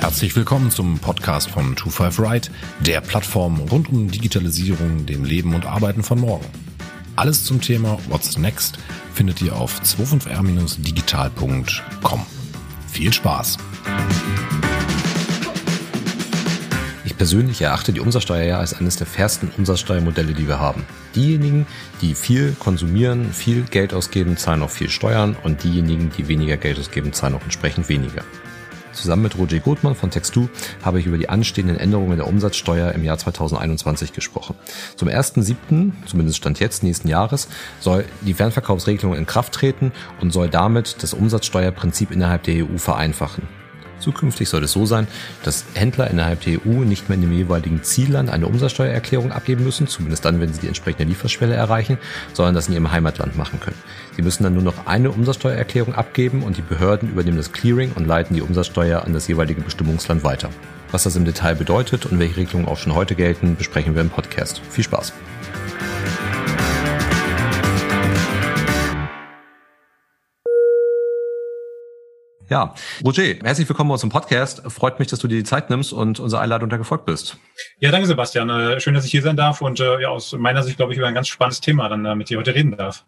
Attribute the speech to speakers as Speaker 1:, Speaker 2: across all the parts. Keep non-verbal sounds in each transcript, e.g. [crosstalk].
Speaker 1: Herzlich willkommen zum Podcast von 25 Right, der Plattform rund um Digitalisierung, dem Leben und Arbeiten von morgen. Alles zum Thema What's Next findet ihr auf 25r-digital.com. Viel Spaß!
Speaker 2: Persönlich erachte die Umsatzsteuer ja als eines der fairsten Umsatzsteuermodelle, die wir haben. Diejenigen, die viel konsumieren, viel Geld ausgeben, zahlen auch viel Steuern und diejenigen, die weniger Geld ausgeben, zahlen auch entsprechend weniger. Zusammen mit Roger Gothmann von Text2 habe ich über die anstehenden Änderungen der Umsatzsteuer im Jahr 2021 gesprochen. Zum 1.7., zumindest Stand jetzt, nächsten Jahres, soll die Fernverkaufsregelung in Kraft treten und soll damit das Umsatzsteuerprinzip innerhalb der EU vereinfachen. Zukünftig soll es so sein, dass Händler innerhalb der EU nicht mehr in dem jeweiligen Zielland eine Umsatzsteuererklärung abgeben müssen, zumindest dann, wenn sie die entsprechende Lieferschwelle erreichen, sondern das in ihrem Heimatland machen können. Sie müssen dann nur noch eine Umsatzsteuererklärung abgeben und die Behörden übernehmen das Clearing und leiten die Umsatzsteuer an das jeweilige Bestimmungsland weiter. Was das im Detail bedeutet und welche Regelungen auch schon heute gelten, besprechen wir im Podcast. Viel Spaß! Ja, Roger, herzlich willkommen bei uns Podcast. Freut mich, dass du dir die Zeit nimmst und unserer Einladung da gefolgt bist.
Speaker 3: Ja, danke Sebastian. Äh, schön, dass ich hier sein darf und äh, ja, aus meiner Sicht, glaube ich, über ein ganz spannendes Thema dann äh, mit dir heute reden darf.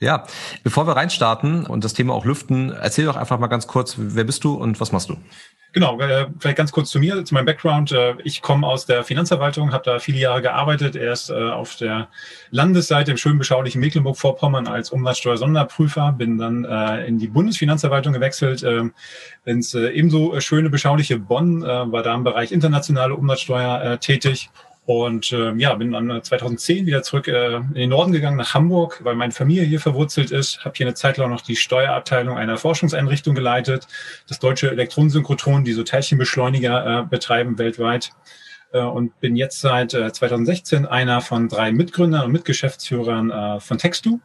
Speaker 2: Ja, bevor wir reinstarten und das Thema auch lüften, erzähl doch einfach mal ganz kurz, wer bist du und was machst du?
Speaker 3: Genau, äh, vielleicht ganz kurz zu mir, zu meinem Background. Äh, ich komme aus der Finanzverwaltung, habe da viele Jahre gearbeitet, erst äh, auf der Landesseite im schön beschaulichen Mecklenburg-Vorpommern als Umsatzsteuer-Sonderprüfer, bin dann in die Bundesfinanzverwaltung gewechselt, ins äh, ebenso schöne beschauliche Bonn, war da im Bereich internationale Umsatzsteuer tätig und äh, ja, bin dann 2010 wieder zurück äh, in den Norden gegangen, nach Hamburg, weil meine Familie hier verwurzelt ist. Habe hier eine Zeit lang noch die Steuerabteilung einer Forschungseinrichtung geleitet, das deutsche Elektronensynchrotron, die so Teilchenbeschleuniger äh, betreiben weltweit. Äh, und bin jetzt seit äh, 2016 einer von drei Mitgründern und Mitgeschäftsführern äh, von Textu.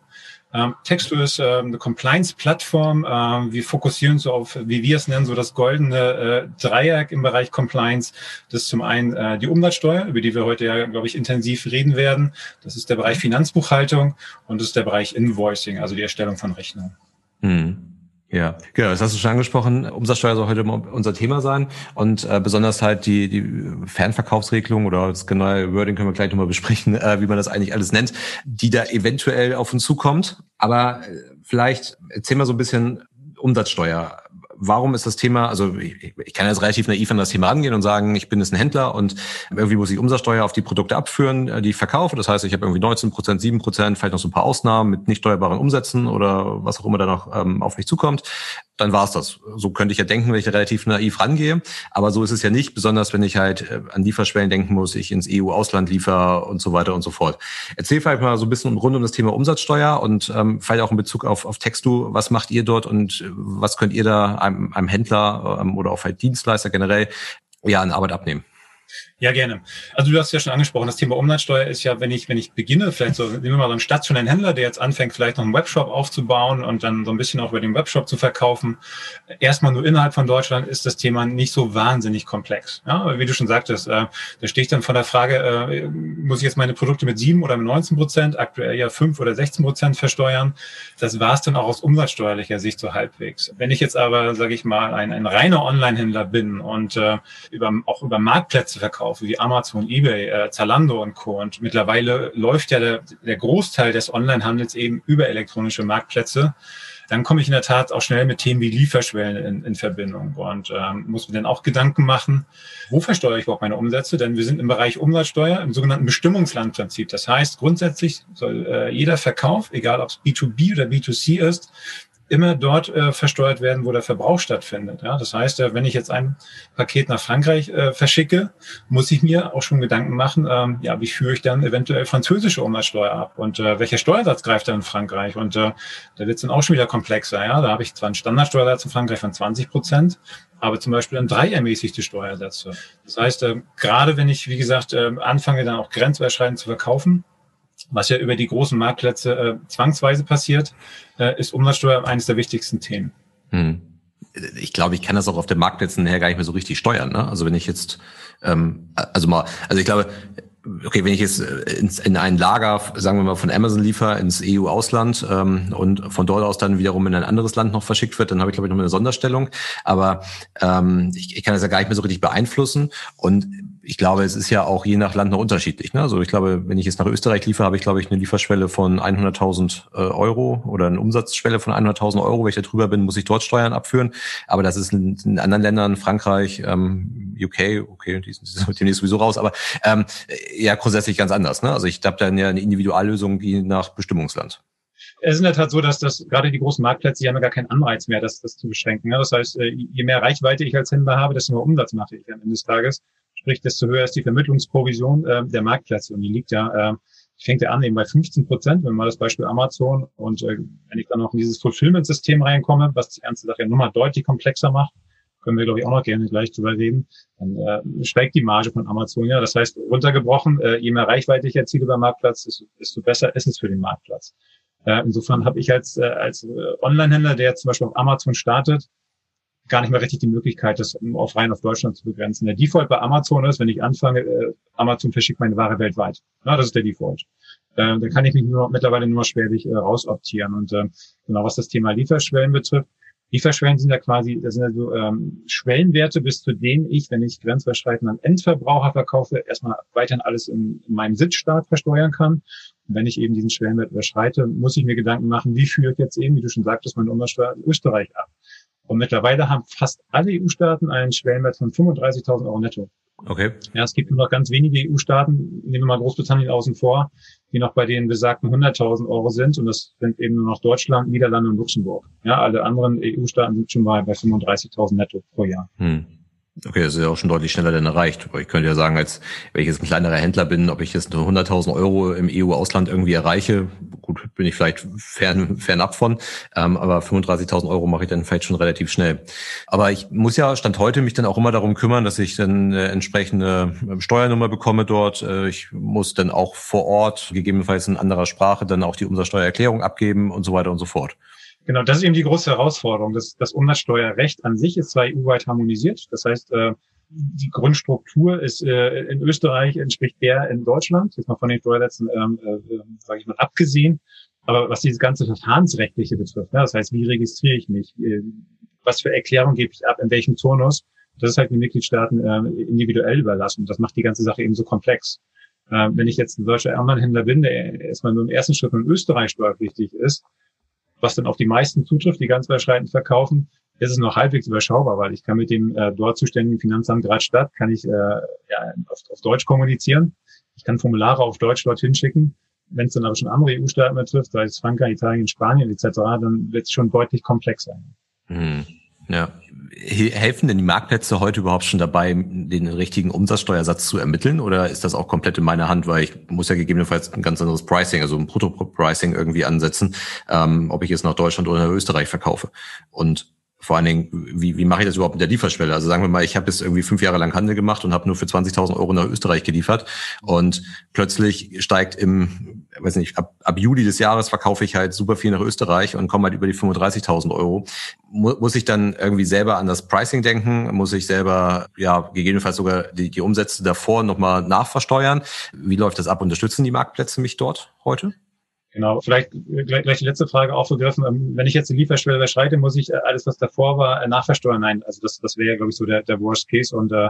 Speaker 3: Ähm, Textu ist äh, eine Compliance-Plattform. Ähm, wir fokussieren so auf, wie wir es nennen, so das goldene äh, Dreieck im Bereich Compliance. Das ist zum einen äh, die Umsatzsteuer, über die wir heute ja, glaube ich, intensiv reden werden. Das ist der Bereich Finanzbuchhaltung und das ist der Bereich Invoicing, also die Erstellung von Rechnungen.
Speaker 2: Hm. Ja, genau, das hast du schon angesprochen. Umsatzsteuer soll heute unser Thema sein und äh, besonders halt die, die Fernverkaufsregelung oder das genaue Wording können wir gleich nochmal besprechen, [laughs] äh, wie man das eigentlich alles nennt, die da eventuell auf uns zukommt. Aber äh, vielleicht erzähl mal so ein bisschen Umsatzsteuer warum ist das Thema, also ich, ich kann jetzt relativ naiv an das Thema angehen und sagen, ich bin jetzt ein Händler und irgendwie muss ich Umsatzsteuer auf die Produkte abführen, äh, die ich verkaufe. Das heißt, ich habe irgendwie 19 Prozent, 7 Prozent, vielleicht noch so ein paar Ausnahmen mit nicht steuerbaren Umsätzen oder was auch immer da noch ähm, auf mich zukommt dann war's das. So könnte ich ja denken, wenn ich relativ naiv rangehe. Aber so ist es ja nicht, besonders wenn ich halt äh, an Lieferschwellen denken muss, ich ins EU-Ausland liefer und so weiter und so fort. Erzähl vielleicht mal so ein bisschen rund um das Thema Umsatzsteuer und ähm, vielleicht auch in Bezug auf, auf Textu. Was macht ihr dort und äh, was könnt ihr da einem, einem Händler ähm, oder auch halt Dienstleister generell ja an Arbeit abnehmen?
Speaker 3: Ja, gerne. Also du hast ja schon angesprochen, das Thema Umsatzsteuer ist ja, wenn ich, wenn ich beginne, vielleicht so, nehmen wir mal so einen stationären Händler, der jetzt anfängt, vielleicht noch einen Webshop aufzubauen und dann so ein bisschen auch über den Webshop zu verkaufen. Erstmal nur innerhalb von Deutschland ist das Thema nicht so wahnsinnig komplex. Ja, wie du schon sagtest, äh, da stehe ich dann von der Frage, äh, muss ich jetzt meine Produkte mit sieben oder mit 19 Prozent, aktuell ja fünf oder 16 Prozent versteuern? Das war es dann auch aus umsatzsteuerlicher Sicht so halbwegs. Wenn ich jetzt aber, sage ich mal, ein, ein reiner Online-Händler bin und äh, über, auch über Marktplätze verkaufe, wie Amazon, eBay, äh, Zalando und Co. Und mittlerweile läuft ja der, der Großteil des Onlinehandels eben über elektronische Marktplätze. Dann komme ich in der Tat auch schnell mit Themen wie Lieferschwellen in, in Verbindung und ähm, muss mir dann auch Gedanken machen, wo versteuere ich überhaupt meine Umsätze? Denn wir sind im Bereich Umsatzsteuer im sogenannten Bestimmungslandprinzip. Das heißt, grundsätzlich soll äh, jeder Verkauf, egal ob es B2B oder B2C ist, immer dort äh, versteuert werden, wo der Verbrauch stattfindet. Ja, das heißt, äh, wenn ich jetzt ein Paket nach Frankreich äh, verschicke, muss ich mir auch schon Gedanken machen, ähm, ja, wie führe ich dann eventuell französische Umsatzsteuer ab und äh, welcher Steuersatz greift dann in Frankreich? Und äh, da wird es dann auch schon wieder komplexer. Ja, da habe ich zwar einen Standardsteuersatz in Frankreich von 20 Prozent, aber zum Beispiel dann drei ermäßigte Steuersätze. Das heißt, äh, gerade wenn ich, wie gesagt, äh, anfange, dann auch grenzüberschreitend zu verkaufen, was ja über die großen Marktplätze äh, zwangsweise passiert, äh, ist Umsatzsteuer eines der wichtigsten Themen. Hm.
Speaker 2: Ich glaube, ich kann das auch auf den Marktplätzen her gar nicht mehr so richtig steuern. Ne? Also wenn ich jetzt, ähm, also mal, also ich glaube, okay, wenn ich jetzt ins, in ein Lager, sagen wir mal, von Amazon liefere ins EU-Ausland ähm, und von dort aus dann wiederum in ein anderes Land noch verschickt wird, dann habe ich, glaube ich, noch eine Sonderstellung. Aber ähm, ich, ich kann das ja gar nicht mehr so richtig beeinflussen. Und ich glaube, es ist ja auch je nach Land noch unterschiedlich. Ne? Also ich glaube, wenn ich jetzt nach Österreich liefere, habe ich, glaube ich, eine Lieferschwelle von 100.000 äh, Euro oder eine Umsatzschwelle von 100.000 Euro. Wenn ich da drüber bin, muss ich dort Steuern abführen. Aber das ist in, in anderen Ländern, Frankreich, ähm, UK, okay, die sind, demnächst sowieso raus, aber ähm, ja grundsätzlich ganz anders. Ne? Also ich habe dann ja eine Individuallösung je nach Bestimmungsland
Speaker 3: es ist in der Tat so, dass das gerade die großen Marktplätze, die haben ja gar keinen Anreiz mehr, das, das zu beschränken. Das heißt, äh, je mehr Reichweite ich als Händler habe, desto mehr Umsatz mache ich am Ende des Tages. Sprich, desto höher ist die Vermittlungsprovision äh, der Marktplätze. Und die liegt ja, äh, fängt ja an eben bei 15 Prozent, wenn man das Beispiel Amazon und äh, wenn ich dann noch in dieses Fulfillment-System reinkomme, was die ganze Sache ja nochmal deutlich komplexer macht, können wir, glaube ich, auch noch gerne gleich drüber reden, dann äh, steigt die Marge von Amazon ja. Das heißt, runtergebrochen, äh, je mehr Reichweite ich erziele beim Marktplatz, desto, besser ist es für den Marktplatz. Äh, insofern habe ich als, äh, als äh, Online-Händler, der zum Beispiel auf Amazon startet, gar nicht mehr richtig die Möglichkeit, das auf rein auf Deutschland zu begrenzen. Der Default bei Amazon ist, wenn ich anfange, äh, Amazon verschickt meine Ware weltweit. Ja, das ist der Default. Äh, dann kann ich mich nur, mittlerweile nur schwerlich äh, rausoptieren. Und äh, genau was das Thema Lieferschwellen betrifft, Lieferschwellen sind ja quasi, das sind also ähm, Schwellenwerte, bis zu denen ich, wenn ich grenzüberschreitend an Endverbraucher verkaufe, erstmal weiterhin alles in, in meinem Sitzstaat versteuern kann. Und wenn ich eben diesen Schwellenwert überschreite, muss ich mir Gedanken machen, wie führe ich jetzt eben, wie du schon sagtest, meine Umsatzsteuer in Österreich ab. Und mittlerweile haben fast alle EU-Staaten einen Schwellenwert von 35.000 Euro netto.
Speaker 2: Okay.
Speaker 3: Ja, es gibt nur noch ganz wenige EU-Staaten, nehmen wir mal Großbritannien außen vor, die noch bei den besagten 100.000 Euro sind. Und das sind eben nur noch Deutschland, Niederlande und Luxemburg. Ja, alle anderen EU-Staaten sind schon mal bei 35.000 netto pro Jahr. Hm.
Speaker 2: Okay, das ist ja auch schon deutlich schneller denn erreicht. Ich könnte ja sagen, als wenn ich jetzt ein kleinerer Händler bin, ob ich jetzt 100.000 Euro im EU-Ausland irgendwie erreiche, gut, bin ich vielleicht fern, fernab von, ähm, aber 35.000 Euro mache ich dann vielleicht schon relativ schnell. Aber ich muss ja Stand heute mich dann auch immer darum kümmern, dass ich dann eine entsprechende Steuernummer bekomme dort. Äh, ich muss dann auch vor Ort, gegebenenfalls in anderer Sprache, dann auch die Umsatzsteuererklärung abgeben und so weiter und so fort.
Speaker 3: Genau, das ist eben die große Herausforderung. Das, das Umsatzsteuerrecht an sich ist zwar EU-weit harmonisiert. Das heißt, äh, die Grundstruktur ist äh, in Österreich entspricht der in Deutschland, jetzt mal von den Steuersätzen, ähm, äh, sage ich mal, abgesehen. Aber was dieses ganze Verfahrensrechtliche betrifft, ne, das heißt, wie registriere ich mich, äh, was für Erklärung gebe ich ab, in welchem Turnus, das ist halt den Mitgliedstaaten äh, individuell überlassen. Das macht die ganze Sache eben so komplex. Äh, wenn ich jetzt ein solcher Online-Händler bin, der erstmal nur im ersten Schritt in Österreich steuerpflichtig ist, was dann auf die meisten zutrifft, die ganz überschreitend verkaufen, ist es noch halbwegs überschaubar, weil ich kann mit dem äh, dort zuständigen Finanzamt Radstadt, kann ich äh, ja, auf, auf Deutsch kommunizieren. Ich kann Formulare auf Deutsch dorthin schicken. Wenn es dann aber schon andere EU-Staaten betrifft, sei es Frankreich, Italien, Spanien etc., dann wird es schon deutlich komplexer.
Speaker 2: Hm. Ja. Helfen denn die Marktplätze heute überhaupt schon dabei, den richtigen Umsatzsteuersatz zu ermitteln? Oder ist das auch komplett in meiner Hand, weil ich muss ja gegebenenfalls ein ganz anderes Pricing, also ein Brutto-Pricing irgendwie ansetzen, ähm, ob ich jetzt nach Deutschland oder nach Österreich verkaufe? Und vor allen Dingen, wie, wie mache ich das überhaupt mit der Lieferschwelle? Also sagen wir mal, ich habe jetzt irgendwie fünf Jahre lang Handel gemacht und habe nur für 20.000 Euro nach Österreich geliefert und plötzlich steigt im, weiß nicht, ab, ab Juli des Jahres verkaufe ich halt super viel nach Österreich und komme halt über die 35.000 Euro. Mu muss ich dann irgendwie selber an das Pricing denken? Muss ich selber, ja, gegebenenfalls sogar die, die Umsätze davor nochmal nachversteuern? Wie läuft das ab? Unterstützen die Marktplätze mich dort heute?
Speaker 3: Genau, vielleicht gleich, gleich die letzte Frage aufgegriffen. Ähm, wenn ich jetzt die Lieferschwelle überschreite, muss ich äh, alles, was davor war, äh, nachversteuern? Nein, also das, das wäre, glaube ich, so der, der Worst Case und äh,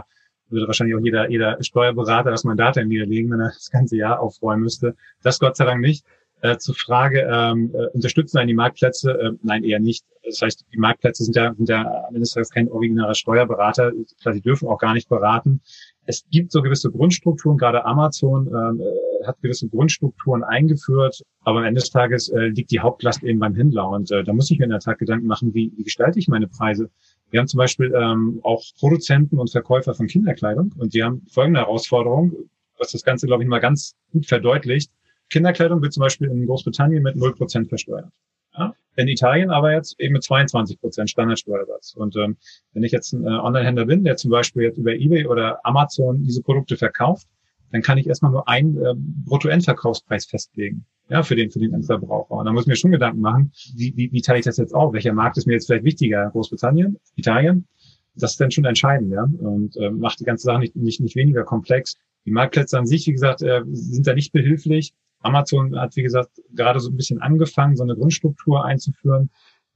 Speaker 3: würde wahrscheinlich auch jeder, jeder Steuerberater das Mandat niederlegen, wenn er [laughs] das ganze Jahr aufräumen müsste. Das Gott sei Dank nicht. Äh, zur Frage, ähm, äh, unterstützen einen die Marktplätze? Äh, nein, eher nicht. Das heißt, die Marktplätze sind ja, sind ja mindestens kein originaler Steuerberater. Klar, die dürfen auch gar nicht beraten. Es gibt so gewisse Grundstrukturen, gerade Amazon äh, hat gewisse Grundstrukturen eingeführt, aber am Ende des Tages äh, liegt die Hauptlast eben beim Händler. Und äh, da muss ich mir in der Tat Gedanken machen, wie, wie gestalte ich meine Preise. Wir haben zum Beispiel ähm, auch Produzenten und Verkäufer von Kinderkleidung und die haben folgende Herausforderung, was das Ganze, glaube ich, mal ganz gut verdeutlicht. Kinderkleidung wird zum Beispiel in Großbritannien mit 0% versteuert. Ja? In Italien aber jetzt eben mit 22 Prozent Standardsteuersatz. Und ähm, wenn ich jetzt ein äh, Online-Händler bin, der zum Beispiel jetzt über eBay oder Amazon diese Produkte verkauft, dann kann ich erstmal nur einen äh, Bruttoendverkaufspreis festlegen, ja, für den, für den Endverbraucher. Und da muss ich mir schon Gedanken machen, wie, wie, wie teile ich das jetzt auf? Welcher Markt ist mir jetzt vielleicht wichtiger? Großbritannien, Italien? Das ist dann schon entscheidend, ja, und äh, macht die ganze Sache nicht, nicht, nicht weniger komplex. Die Marktplätze an sich, wie gesagt, äh, sind da nicht behilflich. Amazon hat, wie gesagt, gerade so ein bisschen angefangen, so eine Grundstruktur einzuführen.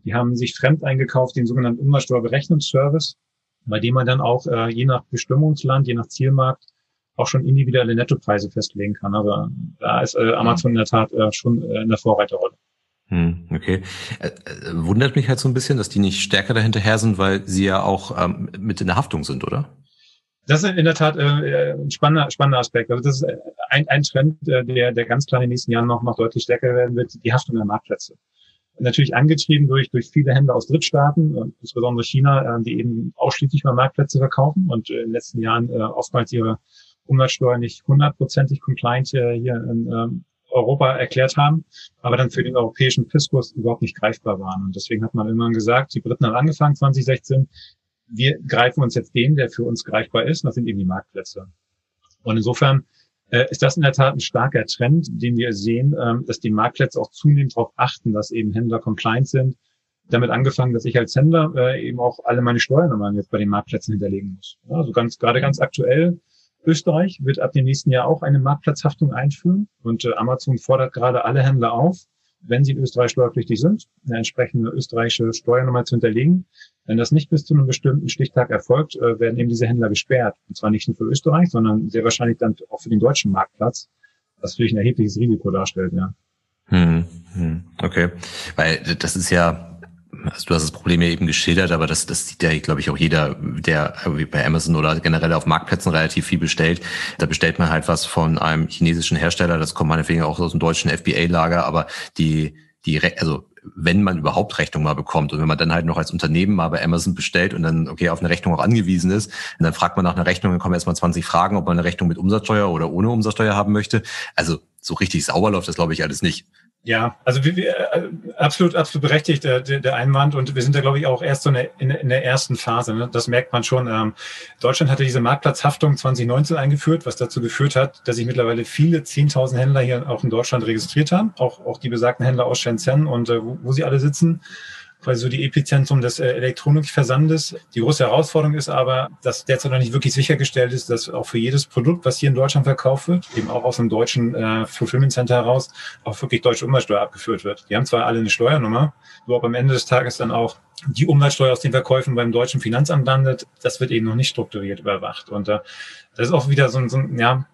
Speaker 3: Die haben sich fremd eingekauft, den sogenannten Umsatzsteuerberechnungsservice, bei dem man dann auch äh, je nach Bestimmungsland, je nach Zielmarkt auch schon individuelle Nettopreise festlegen kann. Aber da ist äh, Amazon in der Tat äh, schon äh, in der Vorreiterrolle.
Speaker 2: Hm, okay. Äh, äh, wundert mich halt so ein bisschen, dass die nicht stärker dahinterher sind, weil sie ja auch ähm, mit in der Haftung sind, oder?
Speaker 3: Das ist in der Tat äh, ein spannender, spannender Aspekt. Also das ist ein, ein Trend, äh, der, der ganz klar in den nächsten Jahren noch, noch deutlich stärker werden wird, die Haftung der Marktplätze. Natürlich angetrieben durch, durch viele Händler aus Drittstaaten, insbesondere China, äh, die eben ausschließlich mal Marktplätze verkaufen und äh, in den letzten Jahren äh, oftmals ihre Umsatzsteuer nicht hundertprozentig compliant hier in ähm, Europa erklärt haben, aber dann für den europäischen Fiskus überhaupt nicht greifbar waren. Und deswegen hat man irgendwann gesagt, die Briten haben angefangen 2016, wir greifen uns jetzt den, der für uns greifbar ist, und das sind eben die Marktplätze. Und insofern äh, ist das in der Tat ein starker Trend, den wir sehen, ähm, dass die Marktplätze auch zunehmend darauf achten, dass eben Händler compliant sind. Damit angefangen, dass ich als Händler äh, eben auch alle meine Steuernummern jetzt bei den Marktplätzen hinterlegen muss. Also ganz gerade ganz aktuell Österreich wird ab dem nächsten Jahr auch eine Marktplatzhaftung einführen und äh, Amazon fordert gerade alle Händler auf, wenn sie in Österreich steuerpflichtig sind, eine entsprechende österreichische Steuernummer zu hinterlegen. Wenn das nicht bis zu einem bestimmten Stichtag erfolgt, äh, werden eben diese Händler gesperrt. Und zwar nicht nur für Österreich, sondern sehr wahrscheinlich dann auch für den deutschen Marktplatz, was natürlich ein erhebliches Risiko darstellt, ja.
Speaker 2: Hm, hm, okay, weil das ist ja also du hast das Problem ja eben geschildert, aber das, das sieht ja, glaube ich, auch jeder, der bei Amazon oder generell auf Marktplätzen relativ viel bestellt. Da bestellt man halt was von einem chinesischen Hersteller, das kommt meinetwegen auch aus dem deutschen FBA-Lager, aber die, die, also wenn man überhaupt Rechnung mal bekommt und wenn man dann halt noch als Unternehmen mal bei Amazon bestellt und dann okay auf eine Rechnung auch angewiesen ist, dann fragt man nach einer Rechnung, dann kommen erstmal 20 Fragen, ob man eine Rechnung mit Umsatzsteuer oder ohne Umsatzsteuer haben möchte. Also so richtig sauber läuft das, glaube ich, alles nicht.
Speaker 3: Ja, also wir, wir, äh, absolut, absolut berechtigt der, der Einwand und wir sind da glaube ich auch erst so in, in, in der ersten Phase. Ne? Das merkt man schon. Ähm, Deutschland hatte diese Marktplatzhaftung 2019 eingeführt, was dazu geführt hat, dass sich mittlerweile viele 10.000 Händler hier auch in Deutschland registriert haben, auch auch die besagten Händler aus Shenzhen und äh, wo, wo sie alle sitzen quasi so die Epizentrum des äh, Elektronikversandes. Die große Herausforderung ist aber, dass derzeit noch nicht wirklich sichergestellt ist, dass auch für jedes Produkt, was hier in Deutschland verkauft wird, eben auch aus einem deutschen äh, Fulfillment Center heraus, auch wirklich deutsche Umsatzsteuer abgeführt wird. Die haben zwar alle eine Steuernummer, wo aber am Ende des Tages dann auch die Umsatzsteuer aus den Verkäufen beim deutschen Finanzamt landet, das wird eben noch nicht strukturiert überwacht. Und äh, das ist auch wieder so ein, so ein ja,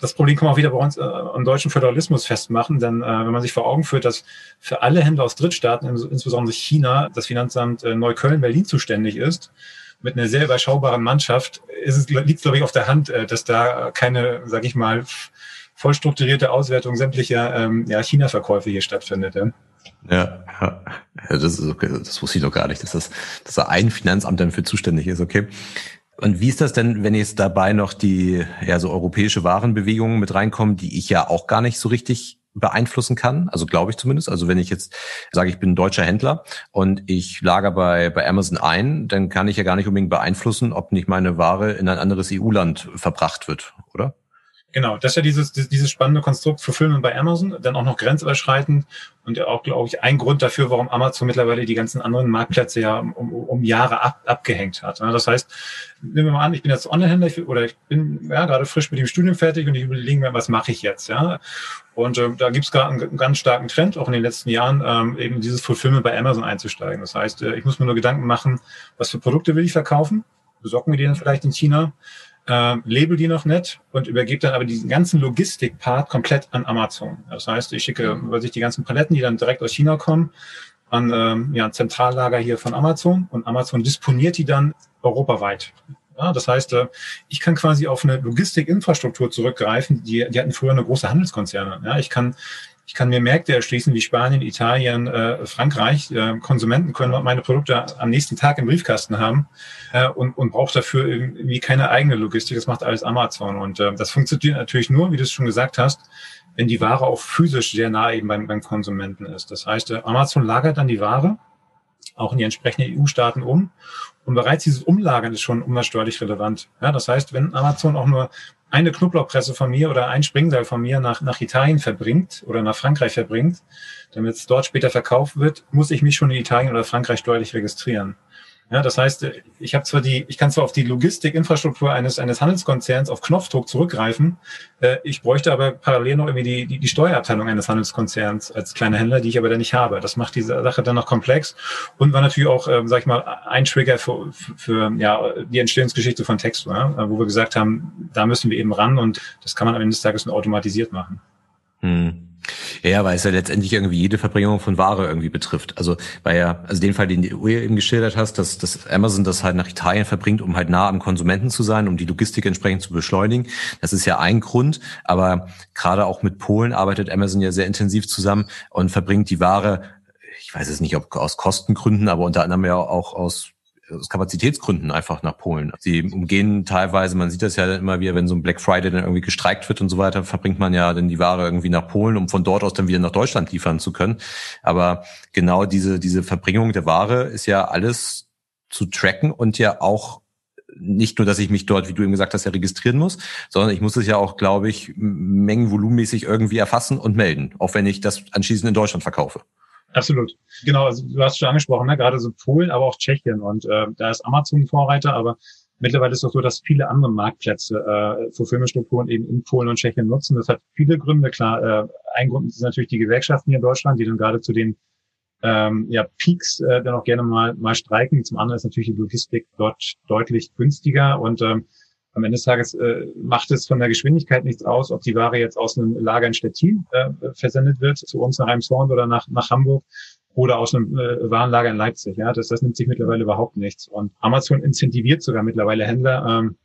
Speaker 3: das Problem kann man auch wieder bei uns äh, am deutschen Föderalismus festmachen, denn äh, wenn man sich vor Augen führt, dass für alle Händler aus Drittstaaten, insbesondere China, das Finanzamt äh, Neukölln, Berlin zuständig ist, mit einer sehr überschaubaren Mannschaft, ist es, liegt es, glaube ich, auf der Hand, äh, dass da keine, sage ich mal, voll strukturierte Auswertung sämtlicher ähm, ja, China-Verkäufe hier stattfindet. Ja.
Speaker 2: Ja, ja. Das, ist okay. das wusste ich doch gar nicht, dass, das, dass da ein Finanzamt dann für zuständig ist, okay. Und wie ist das denn, wenn jetzt dabei noch die ja, so europäische Warenbewegungen mit reinkommen, die ich ja auch gar nicht so richtig beeinflussen kann, also glaube ich zumindest. Also wenn ich jetzt sage, ich bin ein deutscher Händler und ich lager bei, bei Amazon ein, dann kann ich ja gar nicht unbedingt beeinflussen, ob nicht meine Ware in ein anderes EU-Land verbracht wird, oder?
Speaker 3: Genau, das ist ja dieses, dieses spannende Konstrukt für Filme bei Amazon, dann auch noch grenzüberschreitend und auch, glaube ich, ein Grund dafür, warum Amazon mittlerweile die ganzen anderen Marktplätze ja um, um Jahre ab, abgehängt hat. Das heißt, nehmen wir mal an, ich bin jetzt Online-Händler oder ich bin ja gerade frisch mit dem Studium fertig und ich überlege mir, was mache ich jetzt, ja? Und äh, da gibt es gerade einen, einen, ganz starken Trend, auch in den letzten Jahren, ähm, eben dieses Fulfillment bei Amazon einzusteigen. Das heißt, äh, ich muss mir nur Gedanken machen, was für Produkte will ich verkaufen? Besorgen wir die dann vielleicht in China? Äh, label die noch nicht und übergebe dann aber diesen ganzen Logistik-Part komplett an Amazon. Das heißt, ich schicke über sich die ganzen Paletten, die dann direkt aus China kommen, an ähm, ja, ein Zentrallager hier von Amazon und Amazon disponiert die dann europaweit. Ja, das heißt, äh, ich kann quasi auf eine Logistikinfrastruktur zurückgreifen. Die, die hatten früher eine große Handelskonzerne. Ja, ich kann ich kann mir Märkte erschließen wie Spanien, Italien, äh, Frankreich. Äh, Konsumenten können meine Produkte am nächsten Tag im Briefkasten haben äh, und, und braucht dafür irgendwie keine eigene Logistik. Das macht alles Amazon. Und äh, das funktioniert natürlich nur, wie du es schon gesagt hast, wenn die Ware auch physisch sehr nah eben beim, beim Konsumenten ist. Das heißt, äh, Amazon lagert dann die Ware auch in die entsprechenden EU-Staaten um. Und bereits dieses Umlagern ist schon umsatzsteuerlich relevant. Ja, das heißt, wenn Amazon auch nur eine Knoblauchpresse von mir oder ein Springseil von mir nach, nach Italien verbringt oder nach Frankreich verbringt, damit es dort später verkauft wird, muss ich mich schon in Italien oder Frankreich steuerlich registrieren. Ja, das heißt, ich habe zwar die, ich kann zwar auf die Logistikinfrastruktur eines eines Handelskonzerns auf Knopfdruck zurückgreifen, äh, ich bräuchte aber parallel noch irgendwie die, die, die Steuerabteilung eines Handelskonzerns als kleiner Händler, die ich aber dann nicht habe. Das macht diese Sache dann noch komplex und war natürlich auch, äh, sag ich mal, ein Trigger für, für, ja die Entstehungsgeschichte von Textur, ja, wo wir gesagt haben, da müssen wir eben ran und das kann man am Ende des Tages nur automatisiert machen.
Speaker 2: Hm. Ja, weil es ja letztendlich irgendwie jede Verbringung von Ware irgendwie betrifft. Also weil ja, also den Fall, den du eben geschildert hast, dass, dass Amazon das halt nach Italien verbringt, um halt nah am Konsumenten zu sein, um die Logistik entsprechend zu beschleunigen. Das ist ja ein Grund, aber gerade auch mit Polen arbeitet Amazon ja sehr intensiv zusammen und verbringt die Ware ich weiß es nicht, ob aus Kostengründen, aber unter anderem ja auch aus aus Kapazitätsgründen einfach nach Polen. Sie umgehen teilweise, man sieht das ja immer wieder, wenn so ein Black Friday dann irgendwie gestreikt wird und so weiter, verbringt man ja dann die Ware irgendwie nach Polen, um von dort aus dann wieder nach Deutschland liefern zu können. Aber genau diese, diese Verbringung der Ware ist ja alles zu tracken und ja auch nicht nur, dass ich mich dort, wie du eben gesagt hast, ja registrieren muss, sondern ich muss es ja auch, glaube ich, mengenvolumenmäßig irgendwie erfassen und melden, auch wenn ich das anschließend in Deutschland verkaufe.
Speaker 3: Absolut. Genau, also du hast schon angesprochen, ne? gerade so Polen, aber auch Tschechien. Und äh, da ist Amazon Vorreiter, aber mittlerweile ist es so, dass viele andere Marktplätze äh, Fulfillment-Strukturen eben in Polen und Tschechien nutzen. Das hat viele Gründe. Klar, äh, ein Grund ist natürlich die Gewerkschaften hier in Deutschland, die dann gerade zu den ähm, ja, Peaks äh, dann auch gerne mal, mal streiken. Zum anderen ist natürlich die Logistik dort deutlich günstiger und ähm, am Ende des Tages äh, macht es von der Geschwindigkeit nichts aus, ob die Ware jetzt aus einem Lager in Stettin äh, versendet wird, zu uns nach Heimshorn oder nach, nach Hamburg oder aus einem äh, Warenlager in Leipzig. Ja, das, das nimmt sich mittlerweile überhaupt nichts. Und Amazon incentiviert sogar mittlerweile Händler, ähm,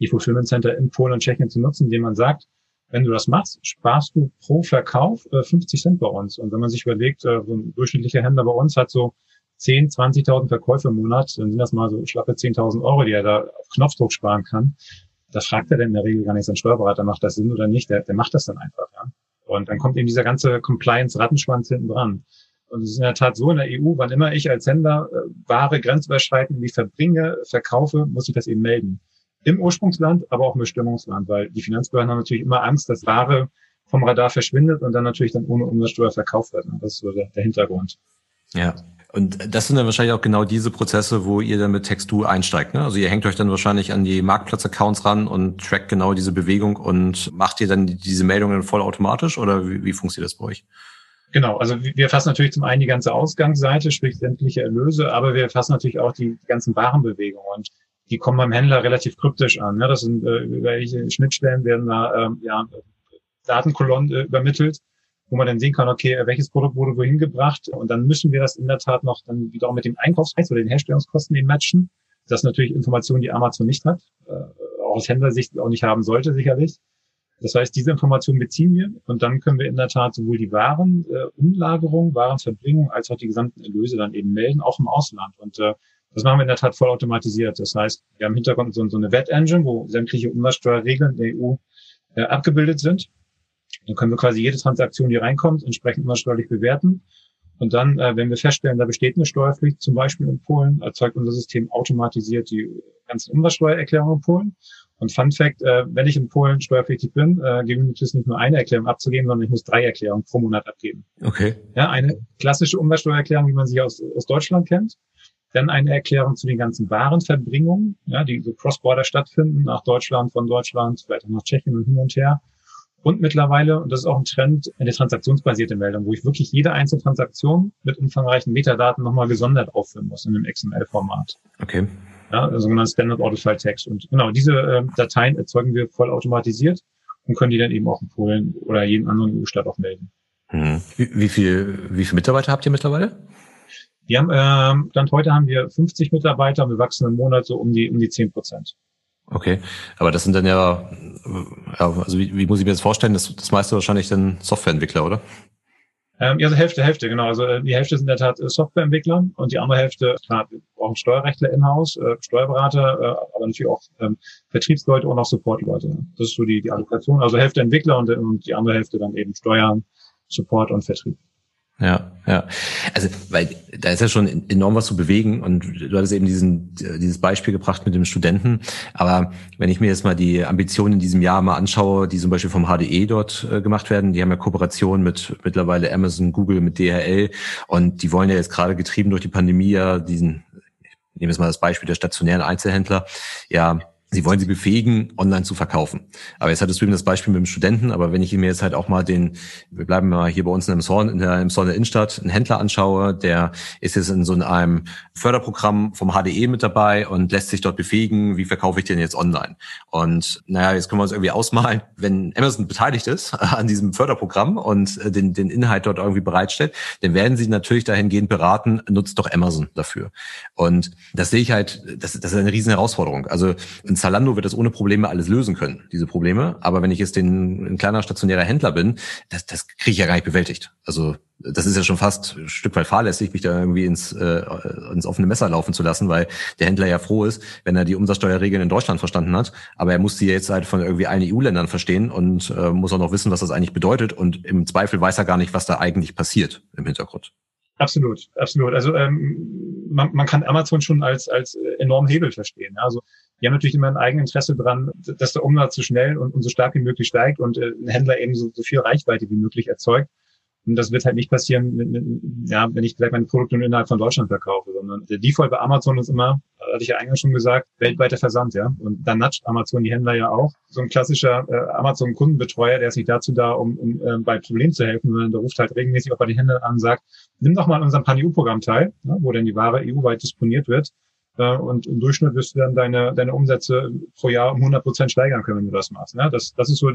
Speaker 3: die Fulfillment Center in Polen und Tschechien zu nutzen, indem man sagt, wenn du das machst, sparst du pro Verkauf äh, 50 Cent bei uns. Und wenn man sich überlegt, äh, so ein durchschnittlicher Händler bei uns hat so 10, 20.000 Verkäufe im Monat, dann sind das mal so schlappe 10.000 Euro, die er da auf Knopfdruck sparen kann. Das fragt er denn in der Regel gar nicht sein Steuerberater, macht das Sinn oder nicht, der, der macht das dann einfach. Ja? Und dann kommt eben dieser ganze Compliance-Rattenschwanz hinten dran. Und es ist in der Tat so in der EU, wann immer ich als Händler äh, Ware grenzüberschreitend wie verbringe, verkaufe, muss ich das eben melden. Im Ursprungsland, aber auch im Bestimmungsland, weil die Finanzbehörden haben natürlich immer Angst, dass Ware vom Radar verschwindet und dann natürlich dann ohne Umsatzsteuer verkauft wird. Das ist so der, der Hintergrund.
Speaker 2: Ja, und das sind dann wahrscheinlich auch genau diese Prozesse, wo ihr dann mit Textu einsteigt. Ne? Also ihr hängt euch dann wahrscheinlich an die Marktplatz-Accounts ran und trackt genau diese Bewegung und macht ihr dann diese Meldungen vollautomatisch oder wie, wie funktioniert das bei euch?
Speaker 3: Genau, also wir fassen natürlich zum einen die ganze Ausgangsseite, sprich sämtliche Erlöse, aber wir fassen natürlich auch die, ganzen Warenbewegungen und die kommen beim Händler relativ kryptisch an. Ne? Das sind äh, welche Schnittstellen werden da ähm, ja, Datenkolonnen äh, übermittelt wo man dann sehen kann, okay, welches Produkt wurde wohin gebracht. Und dann müssen wir das in der Tat noch dann wiederum mit dem Einkaufspreis oder den Herstellungskosten eben matchen. Das ist natürlich Informationen, die Amazon nicht hat, äh, auch aus Händlersicht auch nicht haben sollte, sicherlich. Das heißt, diese Informationen beziehen wir und dann können wir in der Tat sowohl die Waren, äh, Warenverbringung als auch die gesamten Erlöse dann eben melden, auch im Ausland. Und äh, das machen wir in der Tat vollautomatisiert. Das heißt, wir haben im Hintergrund so, so eine Wet-Engine, wo sämtliche Umsatzsteuerregeln der EU äh, abgebildet sind. Dann können wir quasi jede Transaktion, die reinkommt, entsprechend immer steuerlich bewerten. Und dann, äh, wenn wir feststellen, da besteht eine Steuerpflicht, zum Beispiel in Polen, erzeugt unser System automatisiert die ganzen Umsatzsteuererklärungen in Polen. Und Fun Fact, äh, wenn ich in Polen steuerpflichtig bin, äh, genügt es nicht nur eine Erklärung abzugeben, sondern ich muss drei Erklärungen pro Monat abgeben.
Speaker 2: Okay.
Speaker 3: Ja, eine klassische Umsatzsteuererklärung, wie man sie aus, aus Deutschland kennt. Dann eine Erklärung zu den ganzen Warenverbringungen, ja, die so cross-border stattfinden, nach Deutschland, von Deutschland, vielleicht auch nach Tschechien und hin und her. Und mittlerweile, und das ist auch ein Trend, eine transaktionsbasierte Meldung, wo ich wirklich jede einzelne Transaktion mit umfangreichen Metadaten nochmal gesondert aufführen muss in einem XML-Format.
Speaker 2: Okay.
Speaker 3: Ja, sogenanntes Standard Autofile Text. Und genau, diese äh, Dateien erzeugen wir vollautomatisiert und können die dann eben auch in Polen oder jeden anderen EU-Staat auch melden.
Speaker 2: Hm. Wie, wie viel, wie viele Mitarbeiter habt ihr mittlerweile?
Speaker 3: Wir haben, ähm, Stand heute haben wir 50 Mitarbeiter und wir wachsen im Monat so um die, um die 10 Prozent.
Speaker 2: Okay, aber das sind dann ja, ja also wie, wie muss ich mir das vorstellen? Das, das meiste wahrscheinlich dann Softwareentwickler, oder?
Speaker 3: Ähm, ja, also Hälfte, Hälfte, genau. Also äh, die Hälfte sind in der Tat äh, Softwareentwickler und die andere Hälfte, klar, wir brauchen Steuerrechtler in-house, äh, Steuerberater, äh, aber natürlich auch ähm, Vertriebsleute und auch Supportleute. Das ist so die, die Allokation. Also Hälfte Entwickler und, und die andere Hälfte dann eben Steuern, Support und Vertrieb.
Speaker 2: Ja, ja. Also, weil da ist ja schon enorm was zu bewegen und du hattest eben diesen, dieses Beispiel gebracht mit dem Studenten. Aber wenn ich mir jetzt mal die Ambitionen in diesem Jahr mal anschaue, die zum Beispiel vom HDE dort äh, gemacht werden, die haben ja Kooperationen mit mittlerweile Amazon, Google, mit DHL und die wollen ja jetzt gerade getrieben durch die Pandemie ja diesen nehmen wir jetzt mal das Beispiel der stationären Einzelhändler, ja Sie wollen sie befähigen, online zu verkaufen. Aber jetzt hattest du eben das Beispiel mit dem Studenten, aber wenn ich mir jetzt halt auch mal den, wir bleiben mal hier bei uns in einem Zorn, in der, im Zorn der Innenstadt, einen Händler anschaue, der ist jetzt in so einem Förderprogramm vom HDE mit dabei und lässt sich dort befähigen, wie verkaufe ich denn jetzt online? Und naja, jetzt können wir uns irgendwie ausmalen, wenn Amazon beteiligt ist [laughs] an diesem Förderprogramm und äh, den, den Inhalt dort irgendwie bereitstellt, dann werden sie natürlich dahingehend beraten, nutzt doch Amazon dafür. Und das sehe ich halt, das, das ist eine riesen Herausforderung. Also ein Zalando wird das ohne Probleme alles lösen können, diese Probleme. Aber wenn ich jetzt den, ein kleiner stationärer Händler bin, das, das kriege ich ja gar nicht bewältigt. Also das ist ja schon fast ein Stück weit fahrlässig, mich da irgendwie ins, äh, ins offene Messer laufen zu lassen, weil der Händler ja froh ist, wenn er die Umsatzsteuerregeln in Deutschland verstanden hat. Aber er muss die jetzt halt von irgendwie allen EU-Ländern verstehen und äh, muss auch noch wissen, was das eigentlich bedeutet. Und im Zweifel weiß er gar nicht, was da eigentlich passiert im Hintergrund.
Speaker 3: Absolut, absolut. Also ähm, man, man kann Amazon schon als, als enormen Hebel verstehen. Also die haben natürlich immer ein eigenes Interesse dran, dass der Umsatz so schnell und, und so stark wie möglich steigt und äh, ein Händler eben so, so viel Reichweite wie möglich erzeugt. Und das wird halt nicht passieren, mit, mit, ja, wenn ich vielleicht meine Produkte nur innerhalb von Deutschland verkaufe, sondern der Default bei Amazon ist immer, hatte ich ja eingangs schon gesagt, weltweiter Versand, ja. Und dann natscht Amazon die Händler ja auch. So ein klassischer äh, Amazon-Kundenbetreuer, der ist nicht dazu da, um, um äh, bei Problemen zu helfen, sondern der ruft halt regelmäßig auch bei den Händlern an und sagt, nimm doch mal an unserem Pan-EU-Programm teil, ne, wo denn die Ware EU-weit disponiert wird. Und im Durchschnitt wirst du dann deine, deine Umsätze pro Jahr um 100 Prozent steigern können, wenn du das machst. Ne? Das, das ist so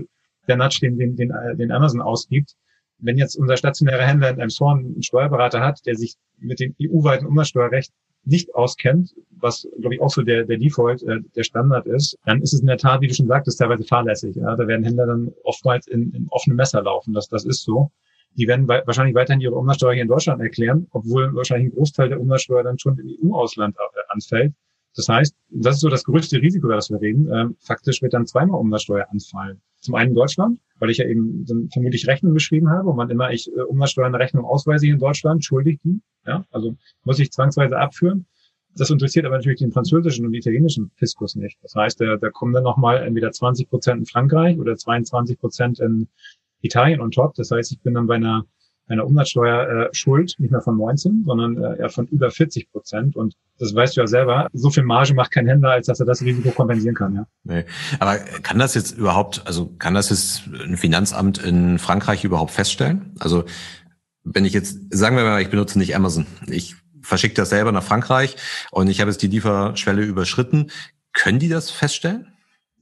Speaker 3: der Nudge, den, den, den, Amazon ausgibt wenn jetzt unser stationärer Händler in einem Store einen Steuerberater hat, der sich mit dem EU-weiten Umsatzsteuerrecht nicht auskennt, was, glaube ich, auch so der, der Default, äh, der Standard ist, dann ist es in der Tat, wie du schon sagtest, teilweise fahrlässig. Ja? Da werden Händler dann oftmals in, in offene Messer laufen. Das, das ist so. Die werden wahrscheinlich weiterhin ihre Umsatzsteuer hier in Deutschland erklären, obwohl wahrscheinlich ein Großteil der Umsatzsteuer dann schon im EU-Ausland äh, anfällt. Das heißt, das ist so das größte Risiko, über das wir reden. Ähm, faktisch wird dann zweimal Umsatzsteuer anfallen. Zum einen in Deutschland, weil ich ja eben vermutlich Rechnung beschrieben habe und wann immer ich äh, Umsatzsteuer eine Rechnung ausweise in Deutschland, schuldig die. Ja, also muss ich zwangsweise abführen. Das interessiert aber natürlich den französischen und italienischen Fiskus nicht. Das heißt, da, da kommen dann nochmal entweder 20 Prozent in Frankreich oder 22 Prozent in Italien on top. Das heißt, ich bin dann bei einer einer Umsatzsteuer äh, schuld, nicht mehr von 19, sondern äh, eher von über 40 Prozent. Und das weißt du ja selber, so viel Marge macht kein Händler, als dass er das Risiko kompensieren kann. Ja.
Speaker 2: Nee. Aber kann das jetzt überhaupt, also kann das jetzt ein Finanzamt in Frankreich überhaupt feststellen? Also wenn ich jetzt, sagen wir mal, ich benutze nicht Amazon, ich verschicke das selber nach Frankreich und ich habe jetzt die Lieferschwelle überschritten, können die das feststellen?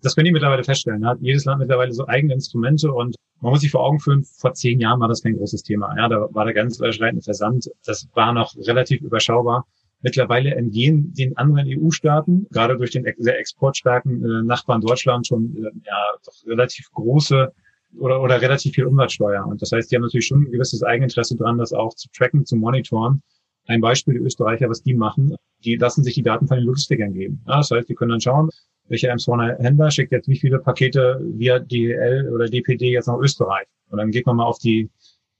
Speaker 3: Das können die mittlerweile feststellen. Hat jedes Land mittlerweile so eigene Instrumente und man muss sich vor Augen führen, vor zehn Jahren war das kein großes Thema. Ja, da war der grenzüberschreitende Versand. Das war noch relativ überschaubar. Mittlerweile entgehen den anderen EU-Staaten, gerade durch den sehr exportstarken äh, Nachbarn Deutschland, schon äh, ja, doch relativ große oder, oder relativ viel Umsatzsteuer. Und das heißt, die haben natürlich schon ein gewisses Eigeninteresse dran, das auch zu tracken, zu monitoren. Ein Beispiel, die Österreicher, was die machen, die lassen sich die Daten von den Logistikern geben. Ja, das heißt, die können dann schauen, welcher Amazon Händler schickt jetzt wie viele Pakete via DL oder DPD jetzt nach Österreich. Und dann geht man mal auf die,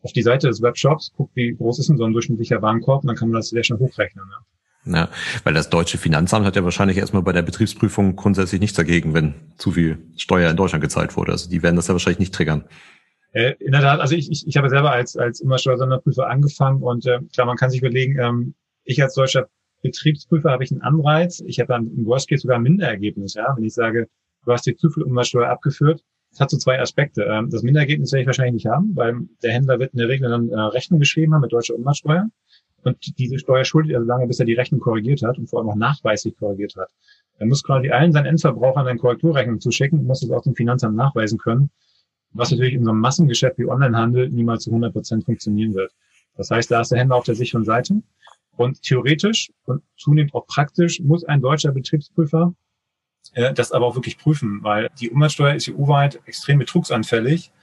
Speaker 3: auf die Seite des Webshops, guckt, wie groß ist denn so ein durchschnittlicher Warenkorb, und dann kann man das sehr schnell hochrechnen.
Speaker 2: Ja. Ja, weil das deutsche Finanzamt hat ja wahrscheinlich erstmal bei der Betriebsprüfung grundsätzlich nichts dagegen, wenn zu viel Steuer in Deutschland gezahlt wurde. Also die werden das ja wahrscheinlich nicht triggern.
Speaker 3: Äh, in der Tat, also ich, ich, ich habe selber als, als Umsatzsteuersonderprüfer angefangen und äh, klar, man kann sich überlegen, ähm, ich als deutscher Betriebsprüfer habe ich einen Anreiz. Ich habe dann im Worst Case sogar ein Minderergebnis. Ja? Wenn ich sage, du hast dir zu viel Umsatzsteuer abgeführt, das hat so zwei Aspekte. Ähm, das Minderergebnis werde ich wahrscheinlich nicht haben, weil der Händler wird in der Regel dann äh, Rechnung geschrieben haben mit deutscher Umsatzsteuer. Und diese Steuer schuldet er so lange, bis er die Rechnung korrigiert hat und vor allem auch nachweislich korrigiert hat. Er muss quasi allen seinen Endverbrauchern eine Korrekturrechnung zuschicken und muss es auch dem Finanzamt nachweisen können, was natürlich in so einem Massengeschäft wie Onlinehandel niemals zu 100 Prozent funktionieren wird. Das heißt, da ist der Händler auf der sicheren Seite. Und theoretisch und zunehmend auch praktisch muss ein deutscher Betriebsprüfer äh, das aber auch wirklich prüfen, weil die Umsatzsteuer ist EU-weit extrem betrugsanfällig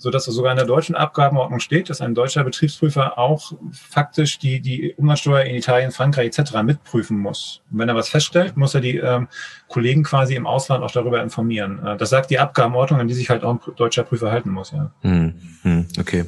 Speaker 3: so dass es sogar in der deutschen Abgabenordnung steht, dass ein deutscher Betriebsprüfer auch faktisch die, die Umsatzsteuer in Italien, Frankreich etc. mitprüfen muss. Und wenn er was feststellt, muss er die ähm, Kollegen quasi im Ausland auch darüber informieren. Äh, das sagt die Abgabenordnung, an die sich halt auch ein deutscher Prüfer halten muss. Ja.
Speaker 2: Hm, hm, okay.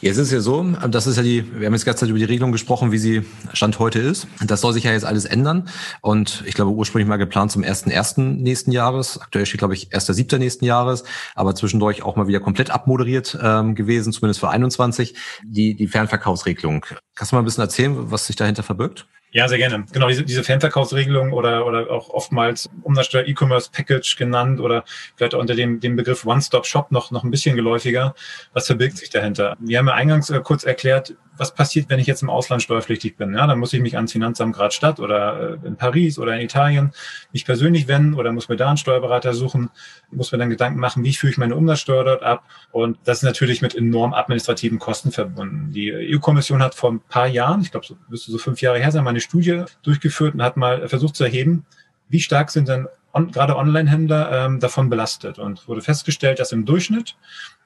Speaker 2: Jetzt ist es ja so, das ist ja die, wir haben jetzt ganz Zeit über die Regelung gesprochen, wie sie Stand heute ist. Das soll sich ja jetzt alles ändern. Und ich glaube, ursprünglich mal geplant zum 1.1. nächsten Jahres. Aktuell steht, glaube ich, 1.7. nächsten Jahres, aber zwischendurch auch mal wieder komplett abmoderiert moderiert ähm, gewesen, zumindest für 21, die, die Fernverkaufsregelung. Kannst du mal ein bisschen erzählen, was sich dahinter verbirgt?
Speaker 3: Ja, sehr gerne. Genau, diese, diese Fernverkaufsregelung oder, oder auch oftmals Umsatzsteuer E-Commerce Package genannt oder vielleicht unter dem, dem Begriff One-Stop-Shop noch, noch ein bisschen geläufiger. Was verbirgt sich dahinter? Wir haben ja eingangs äh, kurz erklärt, was passiert, wenn ich jetzt im Ausland steuerpflichtig bin? Ja, dann muss ich mich ans Finanzamt Grad Stadt oder äh, in Paris oder in Italien mich persönlich wenden oder muss mir da einen Steuerberater suchen, muss mir dann Gedanken machen, wie führe ich meine Umsatzsteuer dort ab? Und das ist natürlich mit enorm administrativen Kosten verbunden. Die EU-Kommission hat vor ein paar Jahren, ich glaube, so müsste so fünf Jahre her sein, mal eine Studie durchgeführt und hat mal versucht zu erheben, wie stark sind denn on, gerade Online-Händler ähm, davon belastet und wurde festgestellt, dass im Durchschnitt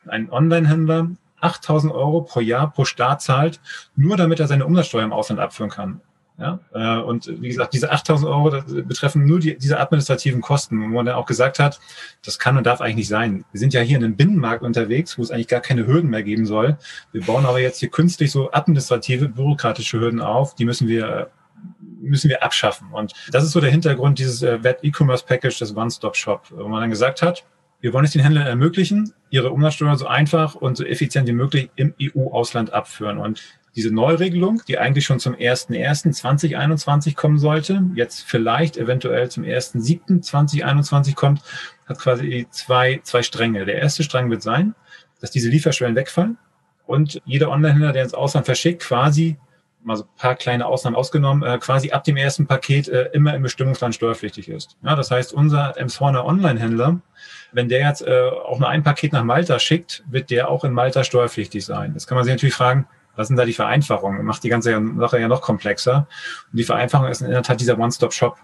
Speaker 3: ein Online-Händler 8000 Euro pro Jahr pro Staat zahlt, nur damit er seine Umsatzsteuer im Ausland abführen kann. Ja, äh, und wie gesagt, diese 8000 Euro betreffen nur die, diese administrativen Kosten, wo man dann auch gesagt hat, das kann und darf eigentlich nicht sein. Wir sind ja hier in einem Binnenmarkt unterwegs, wo es eigentlich gar keine Hürden mehr geben soll. Wir bauen aber jetzt hier künstlich so administrative, bürokratische Hürden auf, die müssen wir müssen wir abschaffen. Und das ist so der Hintergrund dieses äh, Web E-Commerce Package des One-Stop-Shop, wo man dann gesagt hat, wir wollen es den Händlern ermöglichen, ihre Umsatzsteuer so einfach und so effizient wie möglich im EU-Ausland abführen. Und diese Neuregelung, die eigentlich schon zum 01.01.2021 kommen sollte, jetzt vielleicht eventuell zum 1.07.2021 kommt, hat quasi zwei, zwei Stränge. Der erste Strang wird sein, dass diese Lieferschwellen wegfallen und jeder Online-Händler, der ins Ausland verschickt, quasi mal so ein paar kleine Ausnahmen ausgenommen, äh, quasi ab dem ersten Paket äh, immer im Bestimmungsland steuerpflichtig ist. Ja, das heißt, unser Emshorner Online-Händler, wenn der jetzt äh, auch nur ein Paket nach Malta schickt, wird der auch in Malta steuerpflichtig sein. Jetzt kann man sich natürlich fragen, was sind da die Vereinfachungen? Macht die ganze Sache ja noch komplexer. Und die Vereinfachung ist in der Tat dieser One-Stop-Shop.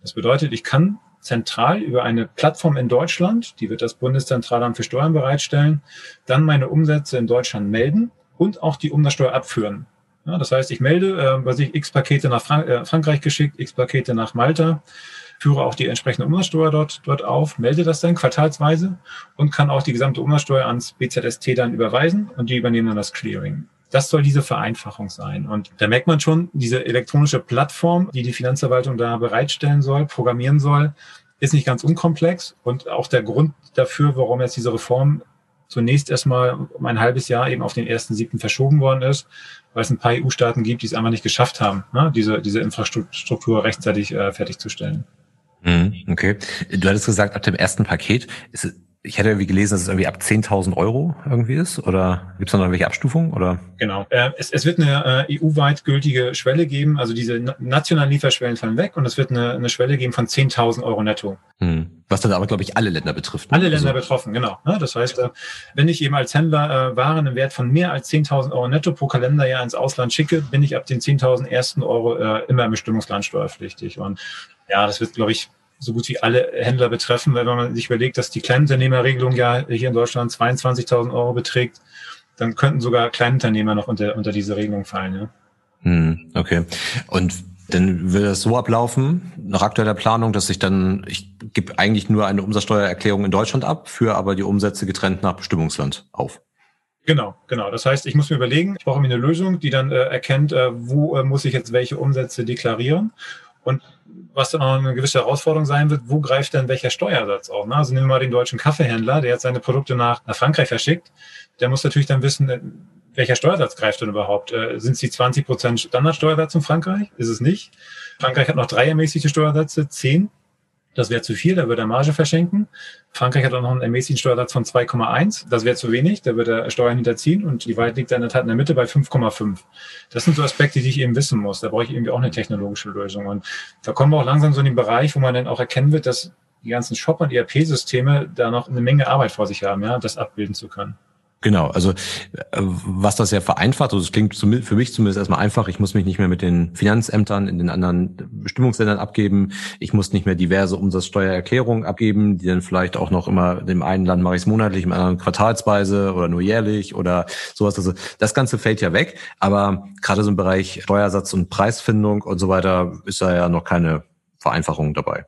Speaker 3: Das bedeutet, ich kann zentral über eine Plattform in Deutschland, die wird das Bundeszentralamt für Steuern bereitstellen, dann meine Umsätze in Deutschland melden und auch die Umsatzsteuer abführen. Ja, das heißt, ich melde, äh, was ich x Pakete nach Frank äh, Frankreich geschickt, x Pakete nach Malta, führe auch die entsprechende Umsatzsteuer dort, dort auf, melde das dann quartalsweise und kann auch die gesamte Umsatzsteuer ans BZST dann überweisen und die übernehmen dann das Clearing. Das soll diese Vereinfachung sein. Und da merkt man schon, diese elektronische Plattform, die die Finanzverwaltung da bereitstellen soll, programmieren soll, ist nicht ganz unkomplex. Und auch der Grund dafür, warum jetzt diese Reform zunächst erstmal um ein halbes Jahr eben auf den ersten siebten verschoben worden ist, weil es ein paar EU-Staaten gibt, die es einfach nicht geschafft haben, ne, diese, diese Infrastruktur rechtzeitig äh, fertigzustellen.
Speaker 2: Mhm, okay. Du hattest gesagt, ab dem ersten Paket ist ich hätte irgendwie gelesen, dass es irgendwie ab 10.000 Euro irgendwie ist. Oder gibt es da noch irgendwelche Abstufungen? Oder?
Speaker 3: Genau. Äh, es, es wird eine äh, EU-weit gültige Schwelle geben. Also diese nationalen Lieferschwellen fallen weg und es wird eine, eine Schwelle geben von 10.000 Euro netto.
Speaker 2: Hm. Was dann aber, glaube ich, alle Länder betrifft.
Speaker 3: Ne? Alle Länder also. betroffen, genau. Ja, das heißt, äh, wenn ich eben als Händler äh, Waren im Wert von mehr als 10.000 Euro netto pro Kalenderjahr ins Ausland schicke, bin ich ab den 10.000 ersten Euro immer im Bestimmungsland steuerpflichtig. Und ja, das wird, glaube ich, so gut wie alle Händler betreffen, weil wenn man sich überlegt, dass die Kleinunternehmerregelung ja hier in Deutschland 22.000 Euro beträgt, dann könnten sogar Kleinunternehmer noch unter, unter diese Regelung fallen. Ja.
Speaker 2: Hm, okay. Und dann will das so ablaufen, nach aktueller Planung, dass ich dann, ich gebe eigentlich nur eine Umsatzsteuererklärung in Deutschland ab, führe aber die Umsätze getrennt nach Bestimmungsland auf.
Speaker 3: Genau, genau. Das heißt, ich muss mir überlegen, ich brauche mir eine Lösung, die dann äh, erkennt, äh, wo äh, muss ich jetzt welche Umsätze deklarieren. Und was dann auch eine gewisse Herausforderung sein wird, wo greift denn welcher Steuersatz auf? Ne? Also nehmen wir mal den deutschen Kaffeehändler, der jetzt seine Produkte nach, nach Frankreich verschickt. Der muss natürlich dann wissen, äh, welcher Steuersatz greift denn überhaupt? Äh, sind es die 20 Prozent Standardsteuersatz in Frankreich? Ist es nicht. Frankreich hat noch drei ermäßigte Steuersätze, zehn. Das wäre zu viel, da würde er Marge verschenken. Frankreich hat auch noch einen ermäßigten Steuersatz von 2,1. Das wäre zu wenig, da würde er Steuern hinterziehen und die Wahrheit liegt dann in der Tat in der Mitte bei 5,5. Das sind so Aspekte, die ich eben wissen muss. Da brauche ich irgendwie auch eine technologische Lösung. Und da kommen wir auch langsam so in den Bereich, wo man dann auch erkennen wird, dass die ganzen Shop- und ERP-Systeme da noch eine Menge Arbeit vor sich haben, ja, das abbilden zu können.
Speaker 2: Genau, also äh, was das ja vereinfacht, also es klingt für mich zumindest erstmal einfach, ich muss mich nicht mehr mit den Finanzämtern in den anderen Bestimmungsländern abgeben, ich muss nicht mehr diverse Umsatzsteuererklärungen abgeben, die dann vielleicht auch noch immer, dem einen Land mache ich es monatlich, im anderen quartalsweise oder nur jährlich oder sowas. Also das Ganze fällt ja weg, aber gerade so im Bereich Steuersatz und Preisfindung und so weiter ist da ja noch keine Vereinfachung dabei.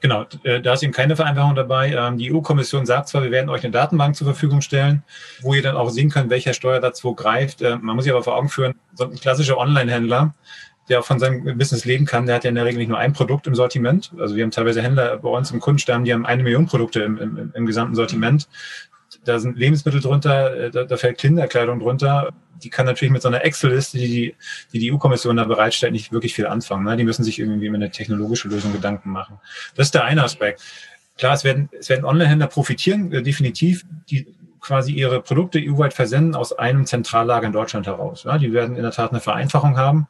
Speaker 3: Genau, äh, da ist eben keine Vereinfachung dabei. Ähm, die EU-Kommission sagt zwar, wir werden euch eine Datenbank zur Verfügung stellen, wo ihr dann auch sehen könnt, welcher Steuersatz wo greift. Äh, man muss sich aber vor Augen führen, so ein klassischer Online-Händler, der auch von seinem Business leben kann, der hat ja in der Regel nicht nur ein Produkt im Sortiment. Also wir haben teilweise Händler bei uns im Kundenstamm, die haben eine Million Produkte im, im, im gesamten Sortiment. Da sind Lebensmittel drunter, äh, da, da fällt Kinderkleidung drunter. Die kann natürlich mit so einer Excel-Liste, die die, die, EU-Kommission da bereitstellt, nicht wirklich viel anfangen. Ne? Die müssen sich irgendwie mit einer technologischen Lösung Gedanken machen. Das ist der eine Aspekt. Klar, es werden, es werden Online-Händler profitieren, äh, definitiv, die quasi ihre Produkte EU-weit versenden aus einem Zentrallager in Deutschland heraus. Ja? Die werden in der Tat eine Vereinfachung haben.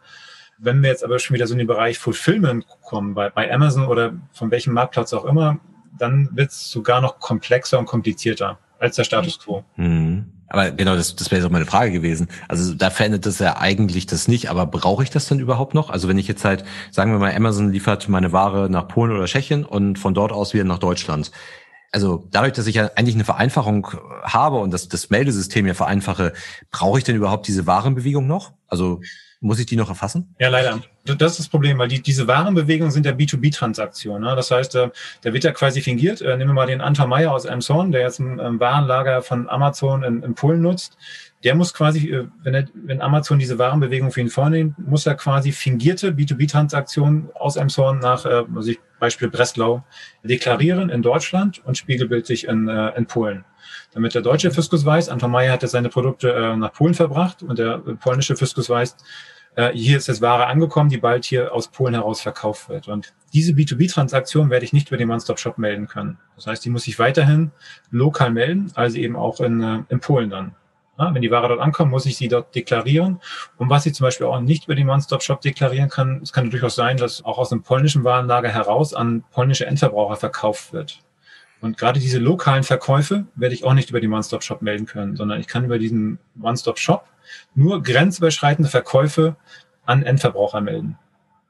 Speaker 3: Wenn wir jetzt aber schon wieder so in den Bereich Fulfillment kommen, bei, bei Amazon oder von welchem Marktplatz auch immer, dann wird es sogar noch komplexer und komplizierter als der Status quo.
Speaker 2: Mhm. Aber genau, das, das wäre so meine Frage gewesen. Also da verändert das ja eigentlich das nicht, aber brauche ich das denn überhaupt noch? Also wenn ich jetzt halt, sagen wir mal, Amazon liefert meine Ware nach Polen oder Tschechien und von dort aus wieder nach Deutschland. Also dadurch, dass ich ja eigentlich eine Vereinfachung habe und das, das Meldesystem ja vereinfache, brauche ich denn überhaupt diese Warenbewegung noch? Also muss ich die noch erfassen?
Speaker 3: Ja, leider. Das ist das Problem, weil die, diese Warenbewegungen sind ja B2B-Transaktionen. Ne? Das heißt, äh, da wird ja quasi fingiert. Äh, nehmen wir mal den Anton Meyer aus Amazon, der jetzt ein, ein Warenlager von Amazon in, in Polen nutzt. Der muss quasi, äh, wenn, er, wenn Amazon diese Warenbewegung für ihn vornimmt, muss er quasi fingierte B2B-Transaktionen aus Amazon nach, also ich, Beispiel Breslau, deklarieren in Deutschland und spiegelbildlich in, in Polen damit der deutsche Fiskus weiß, Anton Meyer hat seine Produkte äh, nach Polen verbracht und der polnische Fiskus weiß, äh, hier ist jetzt Ware angekommen, die bald hier aus Polen heraus verkauft wird. Und diese B2B-Transaktion werde ich nicht über den One-Stop-Shop melden können. Das heißt, die muss ich weiterhin lokal melden, also eben auch in, äh, in Polen dann. Ja, wenn die Ware dort ankommt, muss ich sie dort deklarieren. Und was ich zum Beispiel auch nicht über den One-Stop-Shop deklarieren kann, es kann durchaus sein, dass auch aus einem polnischen Warenlager heraus an polnische Endverbraucher verkauft wird. Und gerade diese lokalen Verkäufe werde ich auch nicht über den One-Stop-Shop melden können, sondern ich kann über diesen One-Stop-Shop nur grenzüberschreitende Verkäufe an Endverbraucher melden.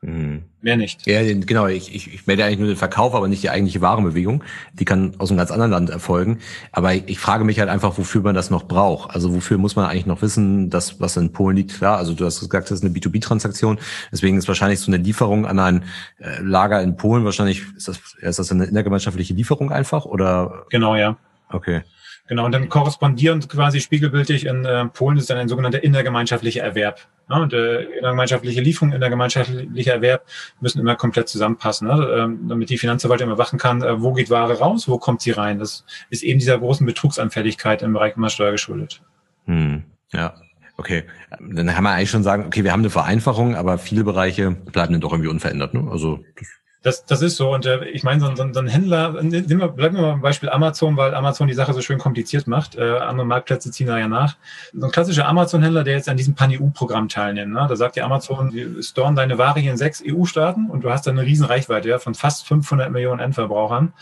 Speaker 3: Mhm. Mehr nicht.
Speaker 2: Ja, genau. Ich, ich, ich melde eigentlich nur den Verkauf, aber nicht die eigentliche Warenbewegung. Die kann aus einem ganz anderen Land erfolgen. Aber ich, ich frage mich halt einfach, wofür man das noch braucht. Also wofür muss man eigentlich noch wissen, dass was in Polen liegt? Klar, also du hast gesagt, das ist eine B2B-Transaktion. Deswegen ist wahrscheinlich so eine Lieferung an ein äh, Lager in Polen wahrscheinlich, ist das, ist das eine innergemeinschaftliche Lieferung einfach? Oder?
Speaker 3: Genau, ja.
Speaker 2: Okay.
Speaker 3: Genau, und dann korrespondierend quasi spiegelbildlich in äh, Polen ist dann ein sogenannter innergemeinschaftlicher Erwerb. Ja, und äh, innergemeinschaftliche Lieferung, innergemeinschaftlicher Erwerb müssen immer komplett zusammenpassen, ne? ähm, damit die Finanzverwaltung überwachen kann, äh, wo geht Ware raus, wo kommt sie rein. Das ist eben dieser großen Betrugsanfälligkeit im Bereich Umsatzsteuer geschuldet.
Speaker 2: Hm, ja, Okay, dann kann man eigentlich schon sagen, okay, wir haben eine Vereinfachung, aber viele Bereiche bleiben dann doch irgendwie unverändert. Ne? Also
Speaker 3: das das, das ist so. Und äh, ich meine, so, so, so ein Händler, nehmen wir, bleiben wir mal beim Beispiel Amazon, weil Amazon die Sache so schön kompliziert macht. Äh, andere Marktplätze ziehen da ja nach. So ein klassischer Amazon-Händler, der jetzt an diesem Pan-EU-Programm teilnimmt, ne? da sagt ja Amazon, wir storen deine Ware hier in sechs EU-Staaten und du hast da eine riesen Reichweite ja, von fast 500 Millionen Endverbrauchern.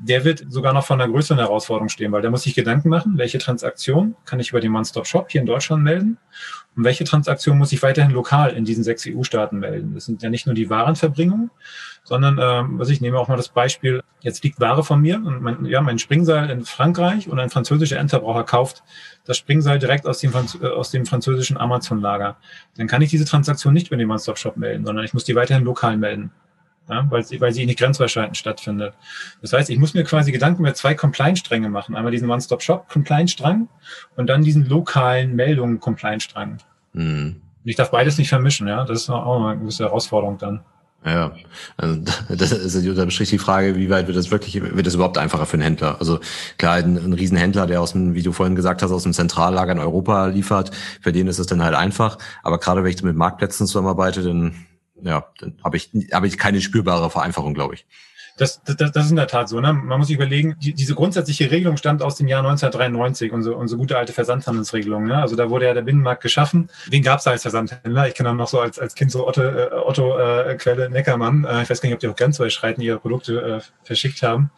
Speaker 3: Der wird sogar noch von einer größeren Herausforderung stehen, weil der muss sich Gedanken machen, welche Transaktion kann ich über den One-Stop-Shop hier in Deutschland melden und welche Transaktion muss ich weiterhin lokal in diesen sechs EU-Staaten melden. Das sind ja nicht nur die Warenverbringung, sondern ähm, was ich nehme auch mal das Beispiel, jetzt liegt Ware von mir und mein, ja, mein Springseil in Frankreich und ein französischer Endverbraucher kauft das Springseil direkt aus dem, äh, aus dem französischen Amazon-Lager. Dann kann ich diese Transaktion nicht über den One-Stop-Shop melden, sondern ich muss die weiterhin lokal melden. Ja, weil, sie, weil sie nicht grenzüberschreitend stattfindet. Das heißt, ich muss mir quasi Gedanken über zwei Compliance-Stränge machen. Einmal diesen One-Stop-Shop-Compliance-Strang und dann diesen lokalen Meldungen-Compliance-Strang. Mhm. Ich darf beides nicht vermischen, ja. Das ist auch eine gewisse Herausforderung dann.
Speaker 2: Ja, also [laughs] das ist unterm Strich die Frage, wie weit wird das wirklich, wird das überhaupt einfacher für einen Händler? Also klar, ein, ein Riesenhändler, der aus dem, wie du vorhin gesagt hast, aus dem Zentrallager in Europa liefert, für den ist es dann halt einfach. Aber gerade wenn ich mit Marktplätzen zusammenarbeite, dann ja, dann habe ich, habe ich keine spürbare Vereinfachung, glaube ich.
Speaker 3: Das, das, das ist in der Tat so. Ne? Man muss sich überlegen, die, diese grundsätzliche Regelung stammt aus dem Jahr 1993, unsere, unsere gute alte Versandhandelsregelung. Ne? Also da wurde ja der Binnenmarkt geschaffen. Wen gab es da als Versandhändler? Ich kenne dann noch so als, als Kind so Otto, äh, Otto äh, Quelle Neckermann. Äh, ich weiß gar nicht, ob die auch grenzüberschreitend ihre Produkte äh, verschickt haben.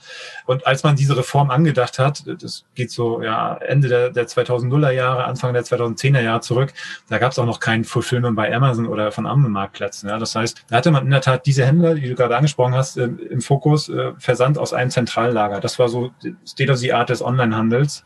Speaker 3: Und als man diese Reform angedacht hat, das geht so ja Ende der, der 2000er Jahre, Anfang der 2010er Jahre zurück, da gab es auch noch kein Fulfillment bei Amazon oder von anderen Marktplätzen. Ja? Das heißt, da hatte man in der Tat diese Händler, die du gerade angesprochen hast, äh, im Fokus Fokus äh, Versand aus einem Zentrallager. Das war so State of the Art des Onlinehandels.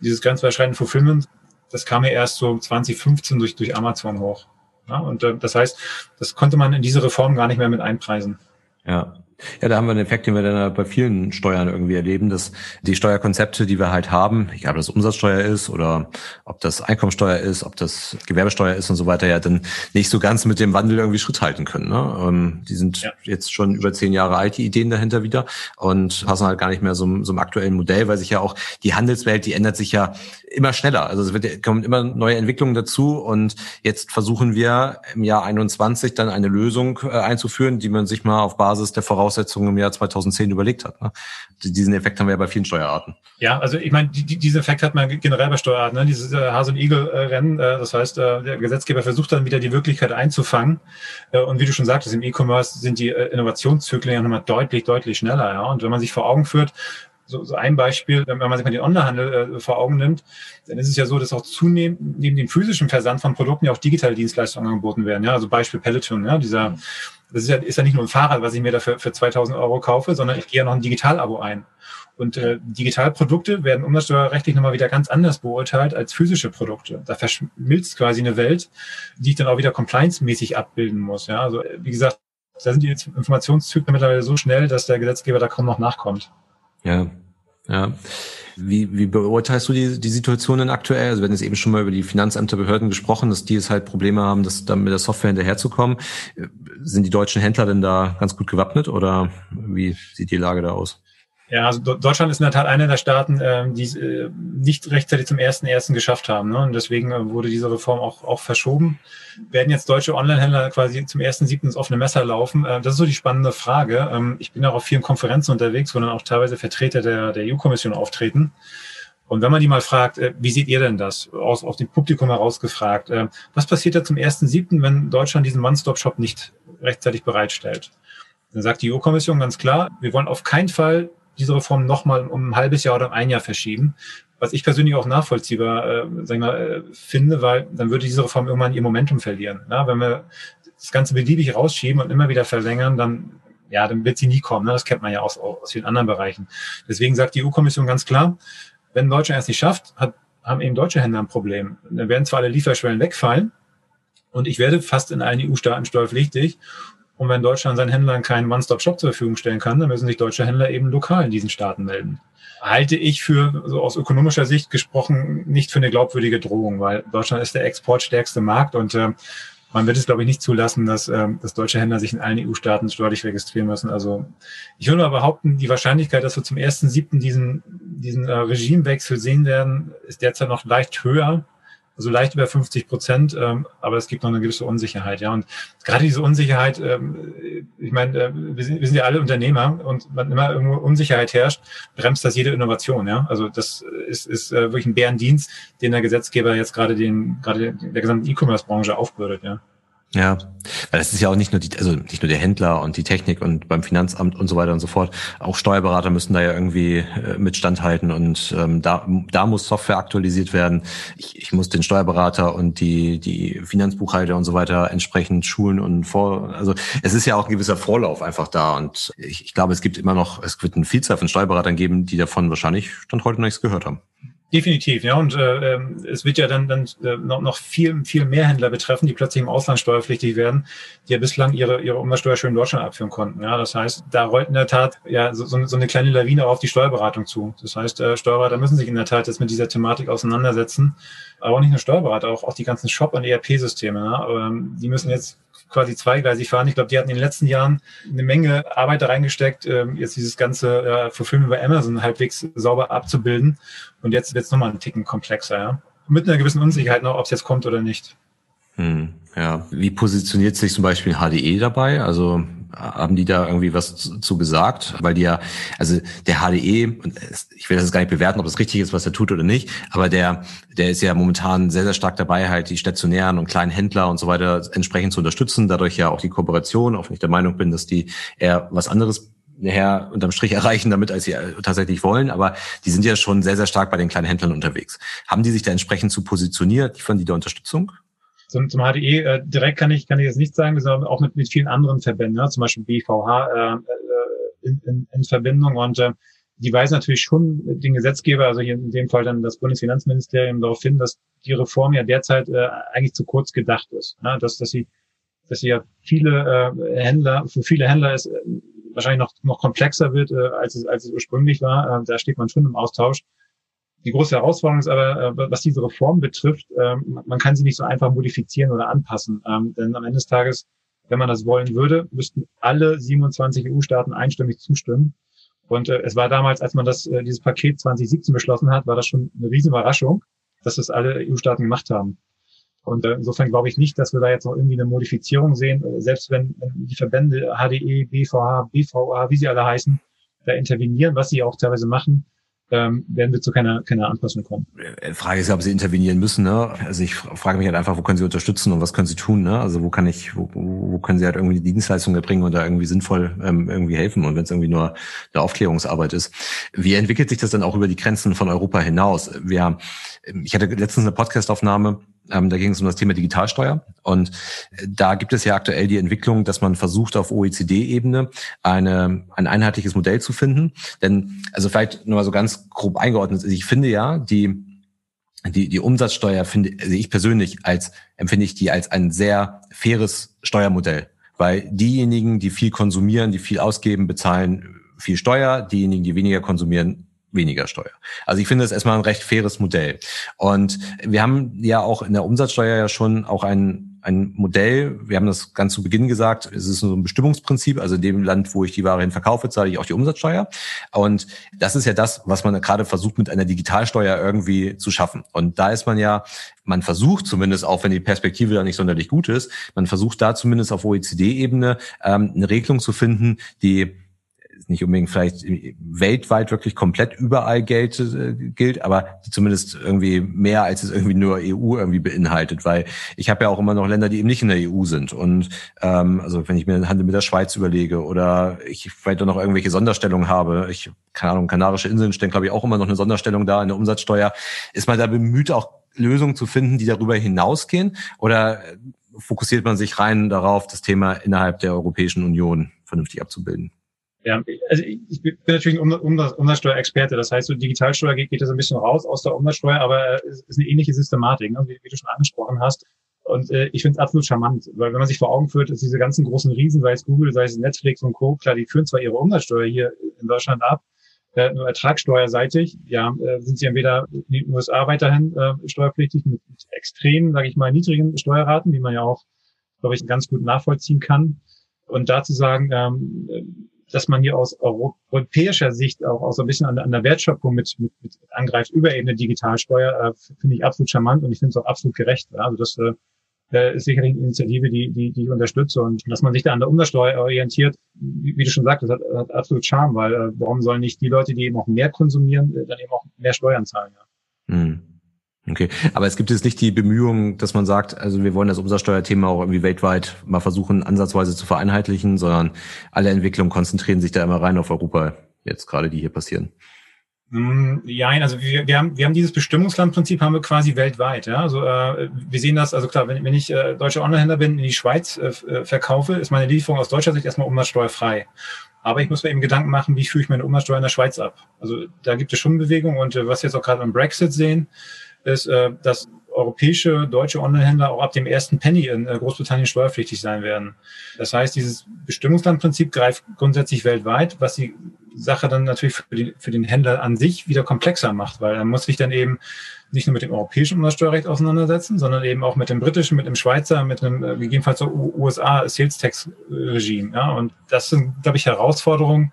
Speaker 3: Dieses grenzüberschreitende Fulfillment, das kam ja erst so 2015 durch, durch Amazon hoch. Ja, und äh, das heißt, das konnte man in diese Reform gar nicht mehr mit einpreisen.
Speaker 2: Ja, Ja, da haben wir einen Effekt, den wir dann bei vielen Steuern irgendwie erleben, dass die Steuerkonzepte, die wir halt haben, egal ob das Umsatzsteuer ist oder ob das Einkommensteuer ist, ob das Gewerbesteuer ist und so weiter, ja dann nicht so ganz mit dem Wandel irgendwie Schritt halten können. Ne? Ähm, die sind ja. jetzt schon über zehn Jahre alt, die Ideen dahinter wieder und passen halt gar nicht mehr so, so einem aktuellen Modell, weil sich ja auch die Handelswelt, die ändert sich ja immer schneller. Also es wird, kommen immer neue Entwicklungen dazu und jetzt versuchen wir im Jahr 21 dann eine Lösung äh, einzuführen, die man sich mal auf Basis der Voraussetzungen Voraussetzungen im Jahr 2010 überlegt hat. Ne? Diesen Effekt haben wir ja bei vielen Steuerarten.
Speaker 3: Ja, also ich meine, die, diesen Effekt hat man generell bei Steuerarten. Ne? Dieses äh, Hase- und Igel-Rennen, äh, das heißt, äh, der Gesetzgeber versucht dann wieder die Wirklichkeit einzufangen. Äh, und wie du schon sagtest, im E-Commerce sind die äh, Innovationszyklen ja nochmal deutlich, deutlich schneller. Ja? Und wenn man sich vor Augen führt, so, so ein Beispiel, wenn man sich mal den Onlinehandel äh, vor Augen nimmt, dann ist es ja so, dass auch zunehmend neben dem physischen Versand von Produkten ja auch digitale Dienstleistungen angeboten werden. Ja, also Beispiel Peloton, ja, dieser das ist ja, ist ja nicht nur ein Fahrrad, was ich mir dafür für 2000 Euro kaufe, sondern ich gehe ja noch ein Digital-Abo ein. Und äh, Digitalprodukte werden umsatzsteuerrechtlich nochmal wieder ganz anders beurteilt als physische Produkte. Da verschmilzt quasi eine Welt, die ich dann auch wieder compliance-mäßig abbilden muss. Ja, also wie gesagt, da sind die Informationszyklen mittlerweile so schnell, dass der Gesetzgeber da kaum noch nachkommt.
Speaker 2: Ja, ja. Wie, wie beurteilst du die, die Situation denn aktuell? Also wir hatten jetzt eben schon mal über die Finanzämter, Behörden gesprochen, dass die es halt Probleme haben, das, dann mit der Software hinterherzukommen. Sind die deutschen Händler denn da ganz gut gewappnet oder wie sieht die Lage da aus?
Speaker 3: Ja, also Deutschland ist in der Tat einer der Staaten, ähm, die es äh, nicht rechtzeitig zum ersten ersten geschafft haben. Ne? Und deswegen äh, wurde diese Reform auch, auch verschoben. Werden jetzt deutsche Online-Händler quasi zum ersten siebten ins offene Messer laufen? Äh, das ist so die spannende Frage. Ähm, ich bin auch auf vielen Konferenzen unterwegs, wo dann auch teilweise Vertreter der, der EU-Kommission auftreten. Und wenn man die mal fragt, wie seht ihr denn das? Aus, aus dem Publikum heraus gefragt. Was passiert da zum ersten siebten, wenn Deutschland diesen One-Stop-Shop nicht rechtzeitig bereitstellt? Dann sagt die EU-Kommission ganz klar, wir wollen auf keinen Fall diese Reform nochmal um ein halbes Jahr oder ein Jahr verschieben. Was ich persönlich auch nachvollziehbar äh, sagen wir, äh, finde, weil dann würde diese Reform irgendwann ihr Momentum verlieren. Ja, wenn wir das Ganze beliebig rausschieben und immer wieder verlängern, dann ja, dann wird sie nie kommen. Ne? Das kennt man ja aus, aus vielen anderen Bereichen. Deswegen sagt die EU-Kommission ganz klar, wenn Deutschland es nicht schafft, hat, haben eben deutsche Händler ein Problem. Dann werden zwar alle Lieferschwellen wegfallen und ich werde fast in allen EU-Staaten steuerpflichtig und wenn Deutschland seinen Händlern keinen One-Stop-Shop zur Verfügung stellen kann, dann müssen sich deutsche Händler eben lokal in diesen Staaten melden. Halte ich für, so aus ökonomischer Sicht gesprochen, nicht für eine glaubwürdige Drohung, weil Deutschland ist der exportstärkste Markt und äh, man wird es, glaube ich, nicht zulassen, dass, äh, dass deutsche Händler sich in allen EU-Staaten steuerlich registrieren müssen. Also ich würde mal behaupten, die Wahrscheinlichkeit, dass wir zum ersten siebten diesen, diesen äh, Regimewechsel sehen werden, ist derzeit noch leicht höher also leicht über 50 Prozent, ähm, aber es gibt noch eine gewisse Unsicherheit, ja. Und gerade diese Unsicherheit, ähm, ich meine, äh, wir, sind, wir sind ja alle Unternehmer und wenn immer irgendwo Unsicherheit herrscht, bremst das jede Innovation, ja. Also das ist, ist äh, wirklich ein Bärendienst, den der Gesetzgeber jetzt gerade den, gerade der gesamten E-Commerce-Branche aufbürdet, ja.
Speaker 2: Ja, weil das ist ja auch nicht nur die, also nicht nur der Händler und die Technik und beim Finanzamt und so weiter und so fort. Auch Steuerberater müssen da ja irgendwie äh, mit standhalten und ähm, da, da muss Software aktualisiert werden. Ich, ich muss den Steuerberater und die, die Finanzbuchhalter und so weiter entsprechend schulen und vor, also es ist ja auch ein gewisser Vorlauf einfach da und ich, ich glaube, es gibt immer noch, es wird eine Vielzahl von Steuerberatern geben, die davon wahrscheinlich Stand heute noch nichts gehört haben.
Speaker 3: Definitiv, ja. Und äh, ähm, es wird ja dann, dann äh, noch, noch viel, viel mehr Händler betreffen, die plötzlich im Ausland steuerpflichtig werden, die ja bislang ihre, ihre Umsatzsteuer schön in Deutschland abführen konnten. Ja, das heißt, da rollt in der Tat ja so, so eine kleine Lawine auf die Steuerberatung zu. Das heißt, äh, Steuerberater müssen sich in der Tat jetzt mit dieser Thematik auseinandersetzen. Aber auch nicht nur Steuerberater, auch, auch die ganzen Shop- und ERP-Systeme. Ja? Ähm, die müssen jetzt quasi zweigleisig fahren. Ich glaube, die hatten in den letzten Jahren eine Menge Arbeit da reingesteckt, ähm, jetzt dieses ganze äh, Fulfillment bei Amazon halbwegs sauber abzubilden. Und jetzt wird es nochmal einen Ticken komplexer, ja. Mit einer gewissen Unsicherheit noch, ob es jetzt kommt oder nicht.
Speaker 2: Hm, ja. Wie positioniert sich zum Beispiel HDE dabei? Also haben die da irgendwie was zu, gesagt? Weil die ja, also der HDE, ich will das gar nicht bewerten, ob das richtig ist, was er tut oder nicht, aber der, der ist ja momentan sehr, sehr stark dabei, halt die stationären und kleinen Händler und so weiter entsprechend zu unterstützen. Dadurch ja auch die Kooperation, auch wenn ich der Meinung bin, dass die eher was anderes nachher unterm Strich erreichen damit, als sie tatsächlich wollen. Aber die sind ja schon sehr, sehr stark bei den kleinen Händlern unterwegs. Haben die sich da entsprechend zu positioniert? Liefern die da Unterstützung?
Speaker 3: Zum, zum HDE äh, direkt kann ich kann ich jetzt nicht sagen, sondern auch mit, mit vielen anderen Verbänden, ja, zum Beispiel BVH äh, äh, in, in, in Verbindung und äh, die weisen natürlich schon den Gesetzgeber, also hier in dem Fall dann das Bundesfinanzministerium, darauf hin, dass die Reform ja derzeit äh, eigentlich zu kurz gedacht ist. Ja, dass, dass sie, dass sie ja viele äh, Händler, für viele Händler ist äh, wahrscheinlich noch, noch komplexer wird, äh, als, es, als es ursprünglich war. Äh, da steht man schon im Austausch. Die große Herausforderung ist aber, äh, was diese Reform betrifft, äh, man kann sie nicht so einfach modifizieren oder anpassen. Ähm, denn am Ende des Tages, wenn man das wollen würde, müssten alle 27 EU-Staaten einstimmig zustimmen. Und äh, es war damals, als man das, äh, dieses Paket 2017 beschlossen hat, war das schon eine riesen Überraschung, dass das alle EU-Staaten gemacht haben. Und insofern glaube ich nicht, dass wir da jetzt noch irgendwie eine Modifizierung sehen, selbst wenn die Verbände HDE, BVH, BVA, wie sie alle heißen, da intervenieren, was sie auch teilweise machen, ähm, werden wir zu keiner, keiner Anpassung kommen.
Speaker 2: Äh, Frage ist ja, ob sie intervenieren müssen. Ne? Also ich frage mich halt einfach, wo können sie unterstützen und was können sie tun? Ne? Also wo kann ich, wo, wo können sie halt irgendwie die Dienstleistungen erbringen und da irgendwie sinnvoll ähm, irgendwie helfen und wenn es irgendwie nur eine Aufklärungsarbeit ist. Wie entwickelt sich das dann auch über die Grenzen von Europa hinaus? Wir, ich hatte letztens eine Podcastaufnahme ähm, da ging es um das Thema Digitalsteuer. Und äh, da gibt es ja aktuell die Entwicklung, dass man versucht, auf OECD-Ebene eine, ein einheitliches Modell zu finden. Denn, also vielleicht nur mal so ganz grob eingeordnet, also ich finde ja, die, die, die Umsatzsteuer finde also ich persönlich als, empfinde ich die als ein sehr faires Steuermodell. Weil diejenigen, die viel konsumieren, die viel ausgeben, bezahlen viel Steuer. Diejenigen, die weniger konsumieren, weniger Steuer. Also ich finde es erstmal ein recht faires Modell. Und wir haben ja auch in der Umsatzsteuer ja schon auch ein ein Modell, wir haben das ganz zu Beginn gesagt, es ist so ein Bestimmungsprinzip, also in dem Land, wo ich die Ware hin verkaufe, zahle ich auch die Umsatzsteuer. Und das ist ja das, was man gerade versucht, mit einer Digitalsteuer irgendwie zu schaffen. Und da ist man ja, man versucht zumindest, auch wenn die Perspektive da nicht sonderlich gut ist, man versucht da zumindest auf OECD-Ebene ähm, eine Regelung zu finden, die nicht unbedingt vielleicht weltweit wirklich komplett überall gilt, äh, gilt, aber zumindest irgendwie mehr als es irgendwie nur EU irgendwie beinhaltet, weil ich habe ja auch immer noch Länder, die eben nicht in der EU sind. Und ähm, also wenn ich mir den Handel mit der Schweiz überlege oder ich vielleicht auch noch irgendwelche Sonderstellungen habe, ich keine Ahnung, Kanarische Inseln stellen glaube ich auch immer noch eine Sonderstellung da in der Umsatzsteuer, ist man da bemüht auch Lösungen zu finden, die darüber hinausgehen? Oder fokussiert man sich rein darauf, das Thema innerhalb der Europäischen Union vernünftig abzubilden?
Speaker 3: Ja, also ich bin natürlich ein Umsatzsteuerexperte. Das heißt, so Digitalsteuer geht, geht das ein bisschen raus aus der Umsatzsteuer, aber es ist eine ähnliche Systematik, ne, wie, wie du schon angesprochen hast. Und äh, ich finde es absolut charmant, weil wenn man sich vor Augen führt, dass diese ganzen großen Riesen, sei es Google, sei es Netflix und Co., klar, die führen zwar ihre Umsatzsteuer hier in Deutschland ab, äh, nur ertragsteuerseitig, ja, äh, sind sie entweder in den USA weiterhin äh, steuerpflichtig mit, mit extrem, sage ich mal, niedrigen Steuerraten, die man ja auch, glaube ich, ganz gut nachvollziehen kann. Und dazu sagen, ähm, dass man hier aus europäischer Sicht auch, auch so ein bisschen an, an der Wertschöpfung mit, mit, mit angreift über eben eine Digitalsteuer, äh, finde ich absolut charmant und ich finde es auch absolut gerecht. Ja? Also das äh, ist sicherlich eine Initiative, die, die, die ich unterstütze und dass man sich da an der Umsatzsteuer orientiert, wie, wie du schon sagtest, hat, hat absolut Charme, weil äh, warum sollen nicht die Leute, die eben auch mehr konsumieren, äh, dann eben auch mehr Steuern zahlen? Ja?
Speaker 2: Hm. Okay, aber es gibt jetzt nicht die Bemühungen, dass man sagt, also wir wollen das Umsatzsteuerthema auch irgendwie weltweit mal versuchen, ansatzweise zu vereinheitlichen, sondern alle Entwicklungen konzentrieren sich da immer rein auf Europa, jetzt gerade die hier passieren.
Speaker 3: Hm, ja, also wir, wir, haben, wir haben dieses Bestimmungslandprinzip haben wir quasi weltweit. Ja? Also äh, wir sehen das, also klar, wenn, wenn ich äh, deutscher Onlinehändler bin, in die Schweiz äh, äh, verkaufe, ist meine Lieferung aus deutscher Sicht erstmal umsatzsteuerfrei. Aber ich muss mir eben Gedanken machen, wie führe ich meine Umsatzsteuer in der Schweiz ab. Also da gibt es schon Bewegung und äh, was wir jetzt auch gerade beim Brexit sehen, ist, äh, dass europäische, deutsche Onlinehändler auch ab dem ersten Penny in äh, Großbritannien steuerpflichtig sein werden. Das heißt, dieses Bestimmungslandprinzip greift grundsätzlich weltweit, was die Sache dann natürlich für, die, für den Händler an sich wieder komplexer macht, weil er muss sich dann eben nicht nur mit dem europäischen Umsatzsteuerrecht auseinandersetzen, sondern eben auch mit dem britischen, mit dem Schweizer, mit dem äh, gegebenenfalls USA Sales Tax Regime. Ja? Und das sind, glaube ich, Herausforderungen,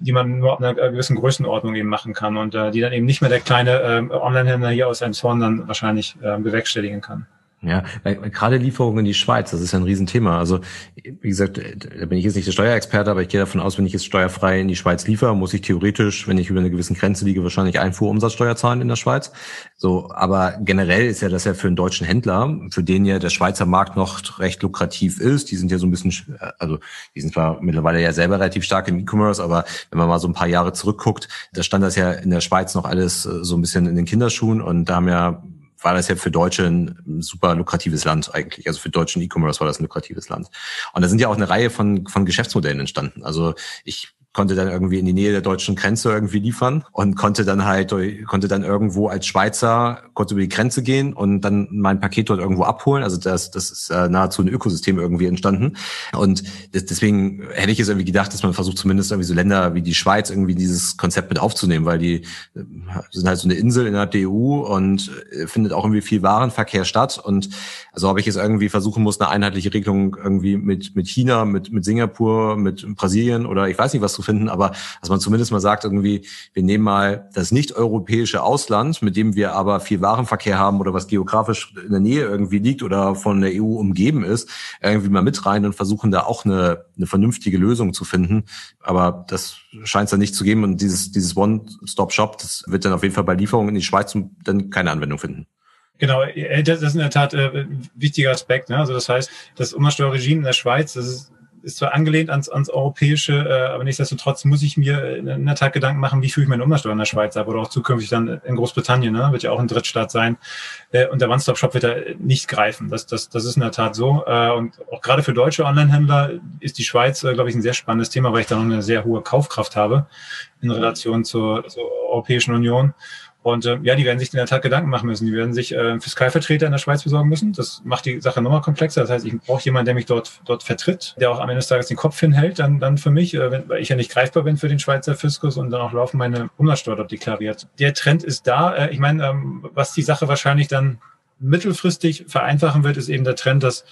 Speaker 3: die man nur auf einer gewissen Größenordnung eben machen kann und äh, die dann eben nicht mehr der kleine äh, Online-Händler hier aus einem Zorn dann wahrscheinlich äh, bewerkstelligen kann.
Speaker 2: Ja, weil, gerade Lieferungen in die Schweiz, das ist ja ein Riesenthema. Also wie gesagt, da bin ich jetzt nicht der Steuerexperte, aber ich gehe davon aus, wenn ich jetzt steuerfrei in die Schweiz liefere, muss ich theoretisch, wenn ich über eine gewisse Grenze liege, wahrscheinlich Einfuhrumsatzsteuer zahlen in der Schweiz. So, aber generell ist ja das ja für einen deutschen Händler, für den ja der Schweizer Markt noch recht lukrativ ist. Die sind ja so ein bisschen, also die sind zwar mittlerweile ja selber relativ stark im E-Commerce, aber wenn man mal so ein paar Jahre zurückguckt, da stand das ja in der Schweiz noch alles äh, so ein bisschen in den Kinderschuhen und da haben ja war das ja für Deutsche ein super lukratives Land eigentlich. Also für deutschen E-Commerce war das ein lukratives Land. Und da sind ja auch eine Reihe von, von Geschäftsmodellen entstanden. Also ich konnte dann irgendwie in die Nähe der deutschen Grenze irgendwie liefern und konnte dann halt, konnte dann irgendwo als Schweizer, konnte über die Grenze gehen und dann mein Paket dort irgendwo abholen. Also das, das ist äh, nahezu ein Ökosystem irgendwie entstanden. Und deswegen hätte ich jetzt irgendwie gedacht, dass man versucht, zumindest irgendwie so Länder wie die Schweiz irgendwie dieses Konzept mit aufzunehmen, weil die äh, sind halt so eine Insel innerhalb der EU und äh, findet auch irgendwie viel Warenverkehr statt. Und also ob ich jetzt irgendwie versuchen muss, eine einheitliche Regelung irgendwie mit, mit China, mit, mit Singapur, mit Brasilien oder ich weiß nicht was zu finden, aber dass man zumindest mal sagt, irgendwie, wir nehmen mal das nicht-europäische Ausland, mit dem wir aber viel Warenverkehr haben oder was geografisch in der Nähe irgendwie liegt oder von der EU umgeben ist, irgendwie mal mit rein und versuchen da auch eine, eine vernünftige Lösung zu finden. Aber das scheint es dann nicht zu geben und dieses, dieses One-Stop-Shop, das wird dann auf jeden Fall bei Lieferungen in die Schweiz dann keine Anwendung finden.
Speaker 3: Genau, äh, das ist in der Tat äh, ein wichtiger Aspekt. Ne? Also das heißt, das Umsatzsteuerregime in der Schweiz, das ist ist zwar angelehnt ans, ans europäische, äh, aber nichtsdestotrotz muss ich mir in der Tat Gedanken machen, wie führe ich meine Umsatzsteuer in der Schweiz ab oder auch zukünftig dann in Großbritannien, ne? wird ja auch ein Drittstaat sein. Äh, und der One-Stop-Shop wird da nicht greifen. Das, das, das ist in der Tat so. Äh, und auch gerade für deutsche Online-Händler ist die Schweiz, äh, glaube ich, ein sehr spannendes Thema, weil ich da noch eine sehr hohe Kaufkraft habe in Relation zur, zur Europäischen Union. Und äh, ja, die werden sich in der Tat Gedanken machen müssen. Die werden sich äh, Fiskalvertreter in der Schweiz besorgen müssen. Das macht die Sache nochmal komplexer. Das heißt, ich brauche jemanden, der mich dort, dort vertritt, der auch am Ende des Tages den Kopf hinhält, dann, dann für mich, äh, wenn, weil ich ja nicht greifbar bin für den Schweizer Fiskus und dann auch laufen meine Umsatzsteuer dort deklariert. Der Trend ist da. Äh, ich meine, ähm, was die Sache wahrscheinlich dann mittelfristig vereinfachen wird, ist eben der Trend, dass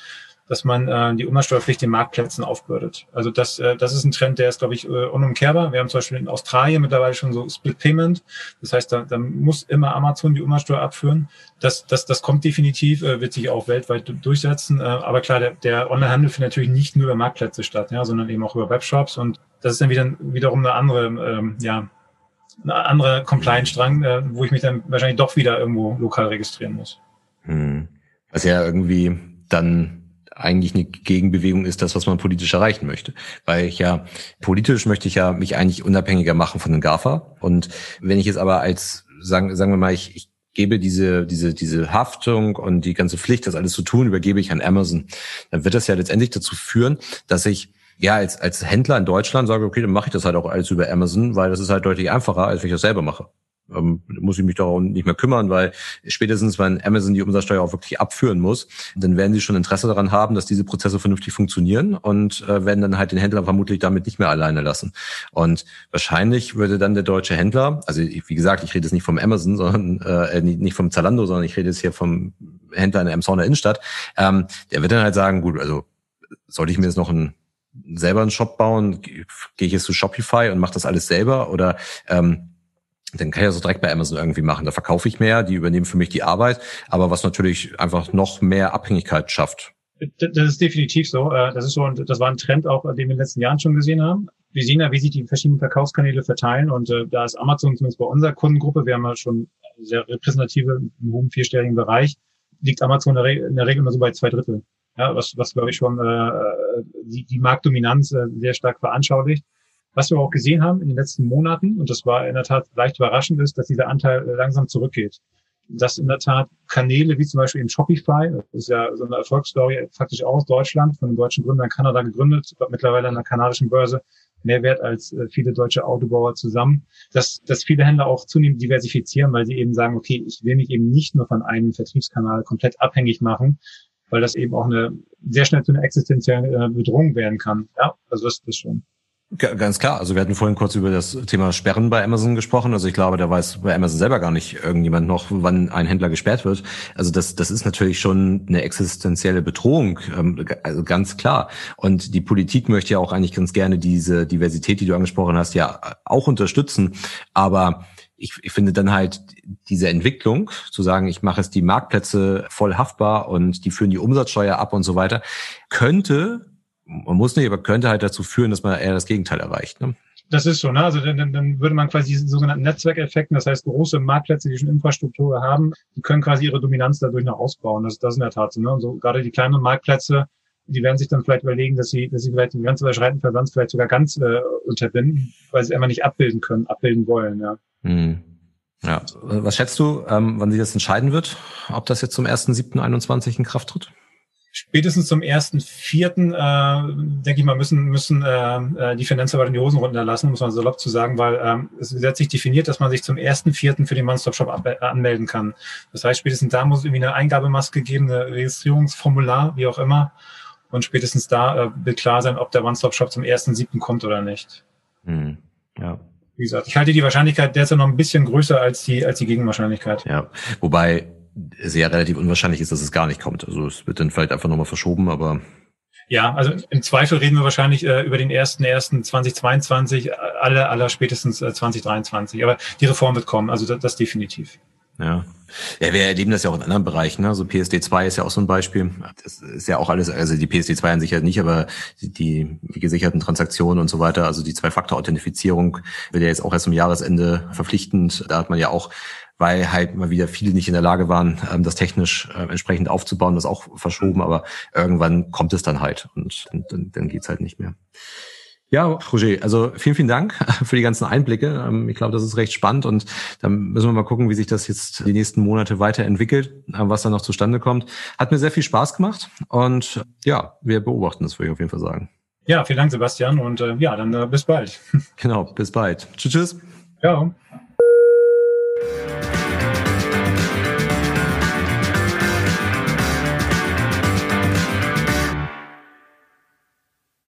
Speaker 3: dass man äh, die Umsatzsteuerpflicht den Marktplätzen aufbürdet. Also das, äh, das ist ein Trend, der ist, glaube ich, äh, unumkehrbar. Wir haben zum Beispiel in Australien mittlerweile schon so Split Payment. Das heißt, da, da muss immer Amazon die Umsatzsteuer abführen. Das, das, das kommt definitiv, äh, wird sich auch weltweit durchsetzen. Äh, aber klar, der, der Onlinehandel findet natürlich nicht nur über Marktplätze statt, ja, sondern eben auch über Webshops. Und das ist dann wieder, wiederum eine andere, ähm, ja, eine andere Compliance-Strang, äh, wo ich mich dann wahrscheinlich doch wieder irgendwo lokal registrieren muss.
Speaker 2: Hm. Was ja irgendwie dann eigentlich eine Gegenbewegung ist das, was man politisch erreichen möchte. Weil ich ja, politisch möchte ich ja mich eigentlich unabhängiger machen von den GAFA. Und wenn ich jetzt aber als, sagen, sagen wir mal, ich, ich gebe diese, diese, diese Haftung und die ganze Pflicht, das alles zu tun, übergebe ich an Amazon, dann wird das ja letztendlich dazu führen, dass ich ja als, als Händler in Deutschland sage, okay, dann mache ich das halt auch alles über Amazon, weil das ist halt deutlich einfacher, als wenn ich das selber mache ähm, muss ich mich darum nicht mehr kümmern, weil spätestens, wenn Amazon die Umsatzsteuer auch wirklich abführen muss, dann werden sie schon Interesse daran haben, dass diese Prozesse vernünftig funktionieren und äh, werden dann halt den Händler vermutlich damit nicht mehr alleine lassen. Und wahrscheinlich würde dann der deutsche Händler, also wie gesagt, ich rede jetzt nicht vom Amazon, sondern äh, nicht vom Zalando, sondern ich rede jetzt hier vom Händler in der Emsonner Innenstadt, ähm, der wird dann halt sagen, gut, also sollte ich mir jetzt noch ein selber einen Shop bauen, gehe ich jetzt zu Shopify und mache das alles selber oder ähm, dann kann ich das so direkt bei Amazon irgendwie machen. Da verkaufe ich mehr, die übernehmen für mich die Arbeit, aber was natürlich einfach noch mehr Abhängigkeit schafft.
Speaker 3: Das ist definitiv so. Äh, das ist so, und das war ein Trend auch, den wir in den letzten Jahren schon gesehen haben. Wir sehen ja, wie sich die verschiedenen Verkaufskanäle verteilen und äh, da ist Amazon zumindest bei unserer Kundengruppe, wir haben ja schon sehr repräsentative, im hohen vierstelligen Bereich, liegt Amazon in der Regel immer so bei zwei Drittel. Ja, was, was glaube ich schon äh, die, die Marktdominanz äh, sehr stark veranschaulicht. Was wir auch gesehen haben in den letzten Monaten, und das war in der Tat leicht überraschend, ist, dass dieser Anteil langsam zurückgeht. Dass in der Tat Kanäle wie zum Beispiel in Shopify, das ist ja so eine Erfolgsstory faktisch auch aus Deutschland, von einem deutschen Gründer in Kanada gegründet, mittlerweile an der kanadischen Börse, mehr wert als äh, viele deutsche Autobauer zusammen, dass, dass viele Händler auch zunehmend diversifizieren, weil sie eben sagen, okay, ich will mich eben nicht nur von einem Vertriebskanal komplett abhängig machen, weil das eben auch eine sehr schnell zu einer existenziellen äh, Bedrohung werden kann. Ja, also das, das schon.
Speaker 2: Ganz klar. Also wir hatten vorhin kurz über das Thema Sperren bei Amazon gesprochen. Also ich glaube, da weiß bei Amazon selber gar nicht irgendjemand noch, wann ein Händler gesperrt wird. Also das, das ist natürlich schon eine existenzielle Bedrohung, ähm, also ganz klar. Und die Politik möchte ja auch eigentlich ganz gerne diese Diversität, die du angesprochen hast, ja auch unterstützen. Aber ich, ich finde dann halt diese Entwicklung, zu sagen, ich mache jetzt die Marktplätze voll haftbar und die führen die Umsatzsteuer ab und so weiter, könnte man muss nicht, aber könnte halt dazu führen, dass man eher das Gegenteil erreicht. Ne?
Speaker 3: Das ist so, ne? Also dann, dann würde man quasi diesen sogenannten Netzwerkeffekten, das heißt große Marktplätze, die schon Infrastruktur haben, die können quasi ihre Dominanz dadurch noch ausbauen. Das, das ist in der Tat so. Ne? Und so gerade die kleinen Marktplätze, die werden sich dann vielleicht überlegen, dass sie, dass sie vielleicht den ganz überschreitenden Versand vielleicht sogar ganz äh, unterbinden, weil sie einfach nicht abbilden können, abbilden wollen, ja. Hm.
Speaker 2: Ja, was schätzt du, ähm, wann sich das entscheiden wird, ob das jetzt zum 1.7.21 in Kraft tritt?
Speaker 3: Spätestens zum ersten Vierten, äh, denke ich mal, müssen, müssen äh, die Finanzverwaltung die Hosen runterlassen, muss man salopp zu sagen, weil ähm, es gesetzlich definiert, dass man sich zum ersten Vierten für den One-Stop-Shop anmelden kann. Das heißt, spätestens da muss irgendwie eine Eingabemaske geben, eine Registrierungsformular, wie auch immer. Und spätestens da äh, wird klar sein, ob der One-Stop-Shop zum ersten Siebten kommt oder nicht. Hm, ja. Wie gesagt, ich halte die Wahrscheinlichkeit derzeit noch ein bisschen größer als die, als die Gegenwahrscheinlichkeit.
Speaker 2: Ja, wobei ja relativ unwahrscheinlich ist, dass es gar nicht kommt. Also es wird dann vielleicht einfach nochmal verschoben, aber
Speaker 3: ja, also im Zweifel reden wir wahrscheinlich äh, über den ersten ersten 2022, alle aller spätestens äh, 2023. Aber die Reform wird kommen, also das, das definitiv.
Speaker 2: Ja. Ja, wir erleben das ja auch in anderen Bereichen. Ne? So PSD2 ist ja auch so ein Beispiel. Das ist ja auch alles, also die PSD2 an sich ja nicht, aber die, die, gesicherten Transaktionen und so weiter, also die Zwei-Faktor-Authentifizierung wird ja jetzt auch erst am Jahresende verpflichtend. Da hat man ja auch weil halt mal wieder viele nicht in der Lage waren, ähm, das technisch äh, entsprechend aufzubauen, das auch verschoben, aber irgendwann kommt es dann halt und dann, dann geht's halt nicht mehr. Ja, Roger, also vielen, vielen Dank [laughs] für die ganzen Einblicke. Ähm, ich glaube, das ist recht spannend und dann müssen wir mal gucken, wie sich das jetzt die nächsten Monate weiterentwickelt, äh, was da noch zustande kommt. Hat mir sehr viel Spaß gemacht und ja, wir beobachten das, würde ich auf jeden Fall sagen.
Speaker 3: Ja, vielen Dank, Sebastian und äh, ja, dann äh, bis bald. [laughs]
Speaker 2: Genau, bis bald. Tschüss, tschüss.
Speaker 3: Ciao.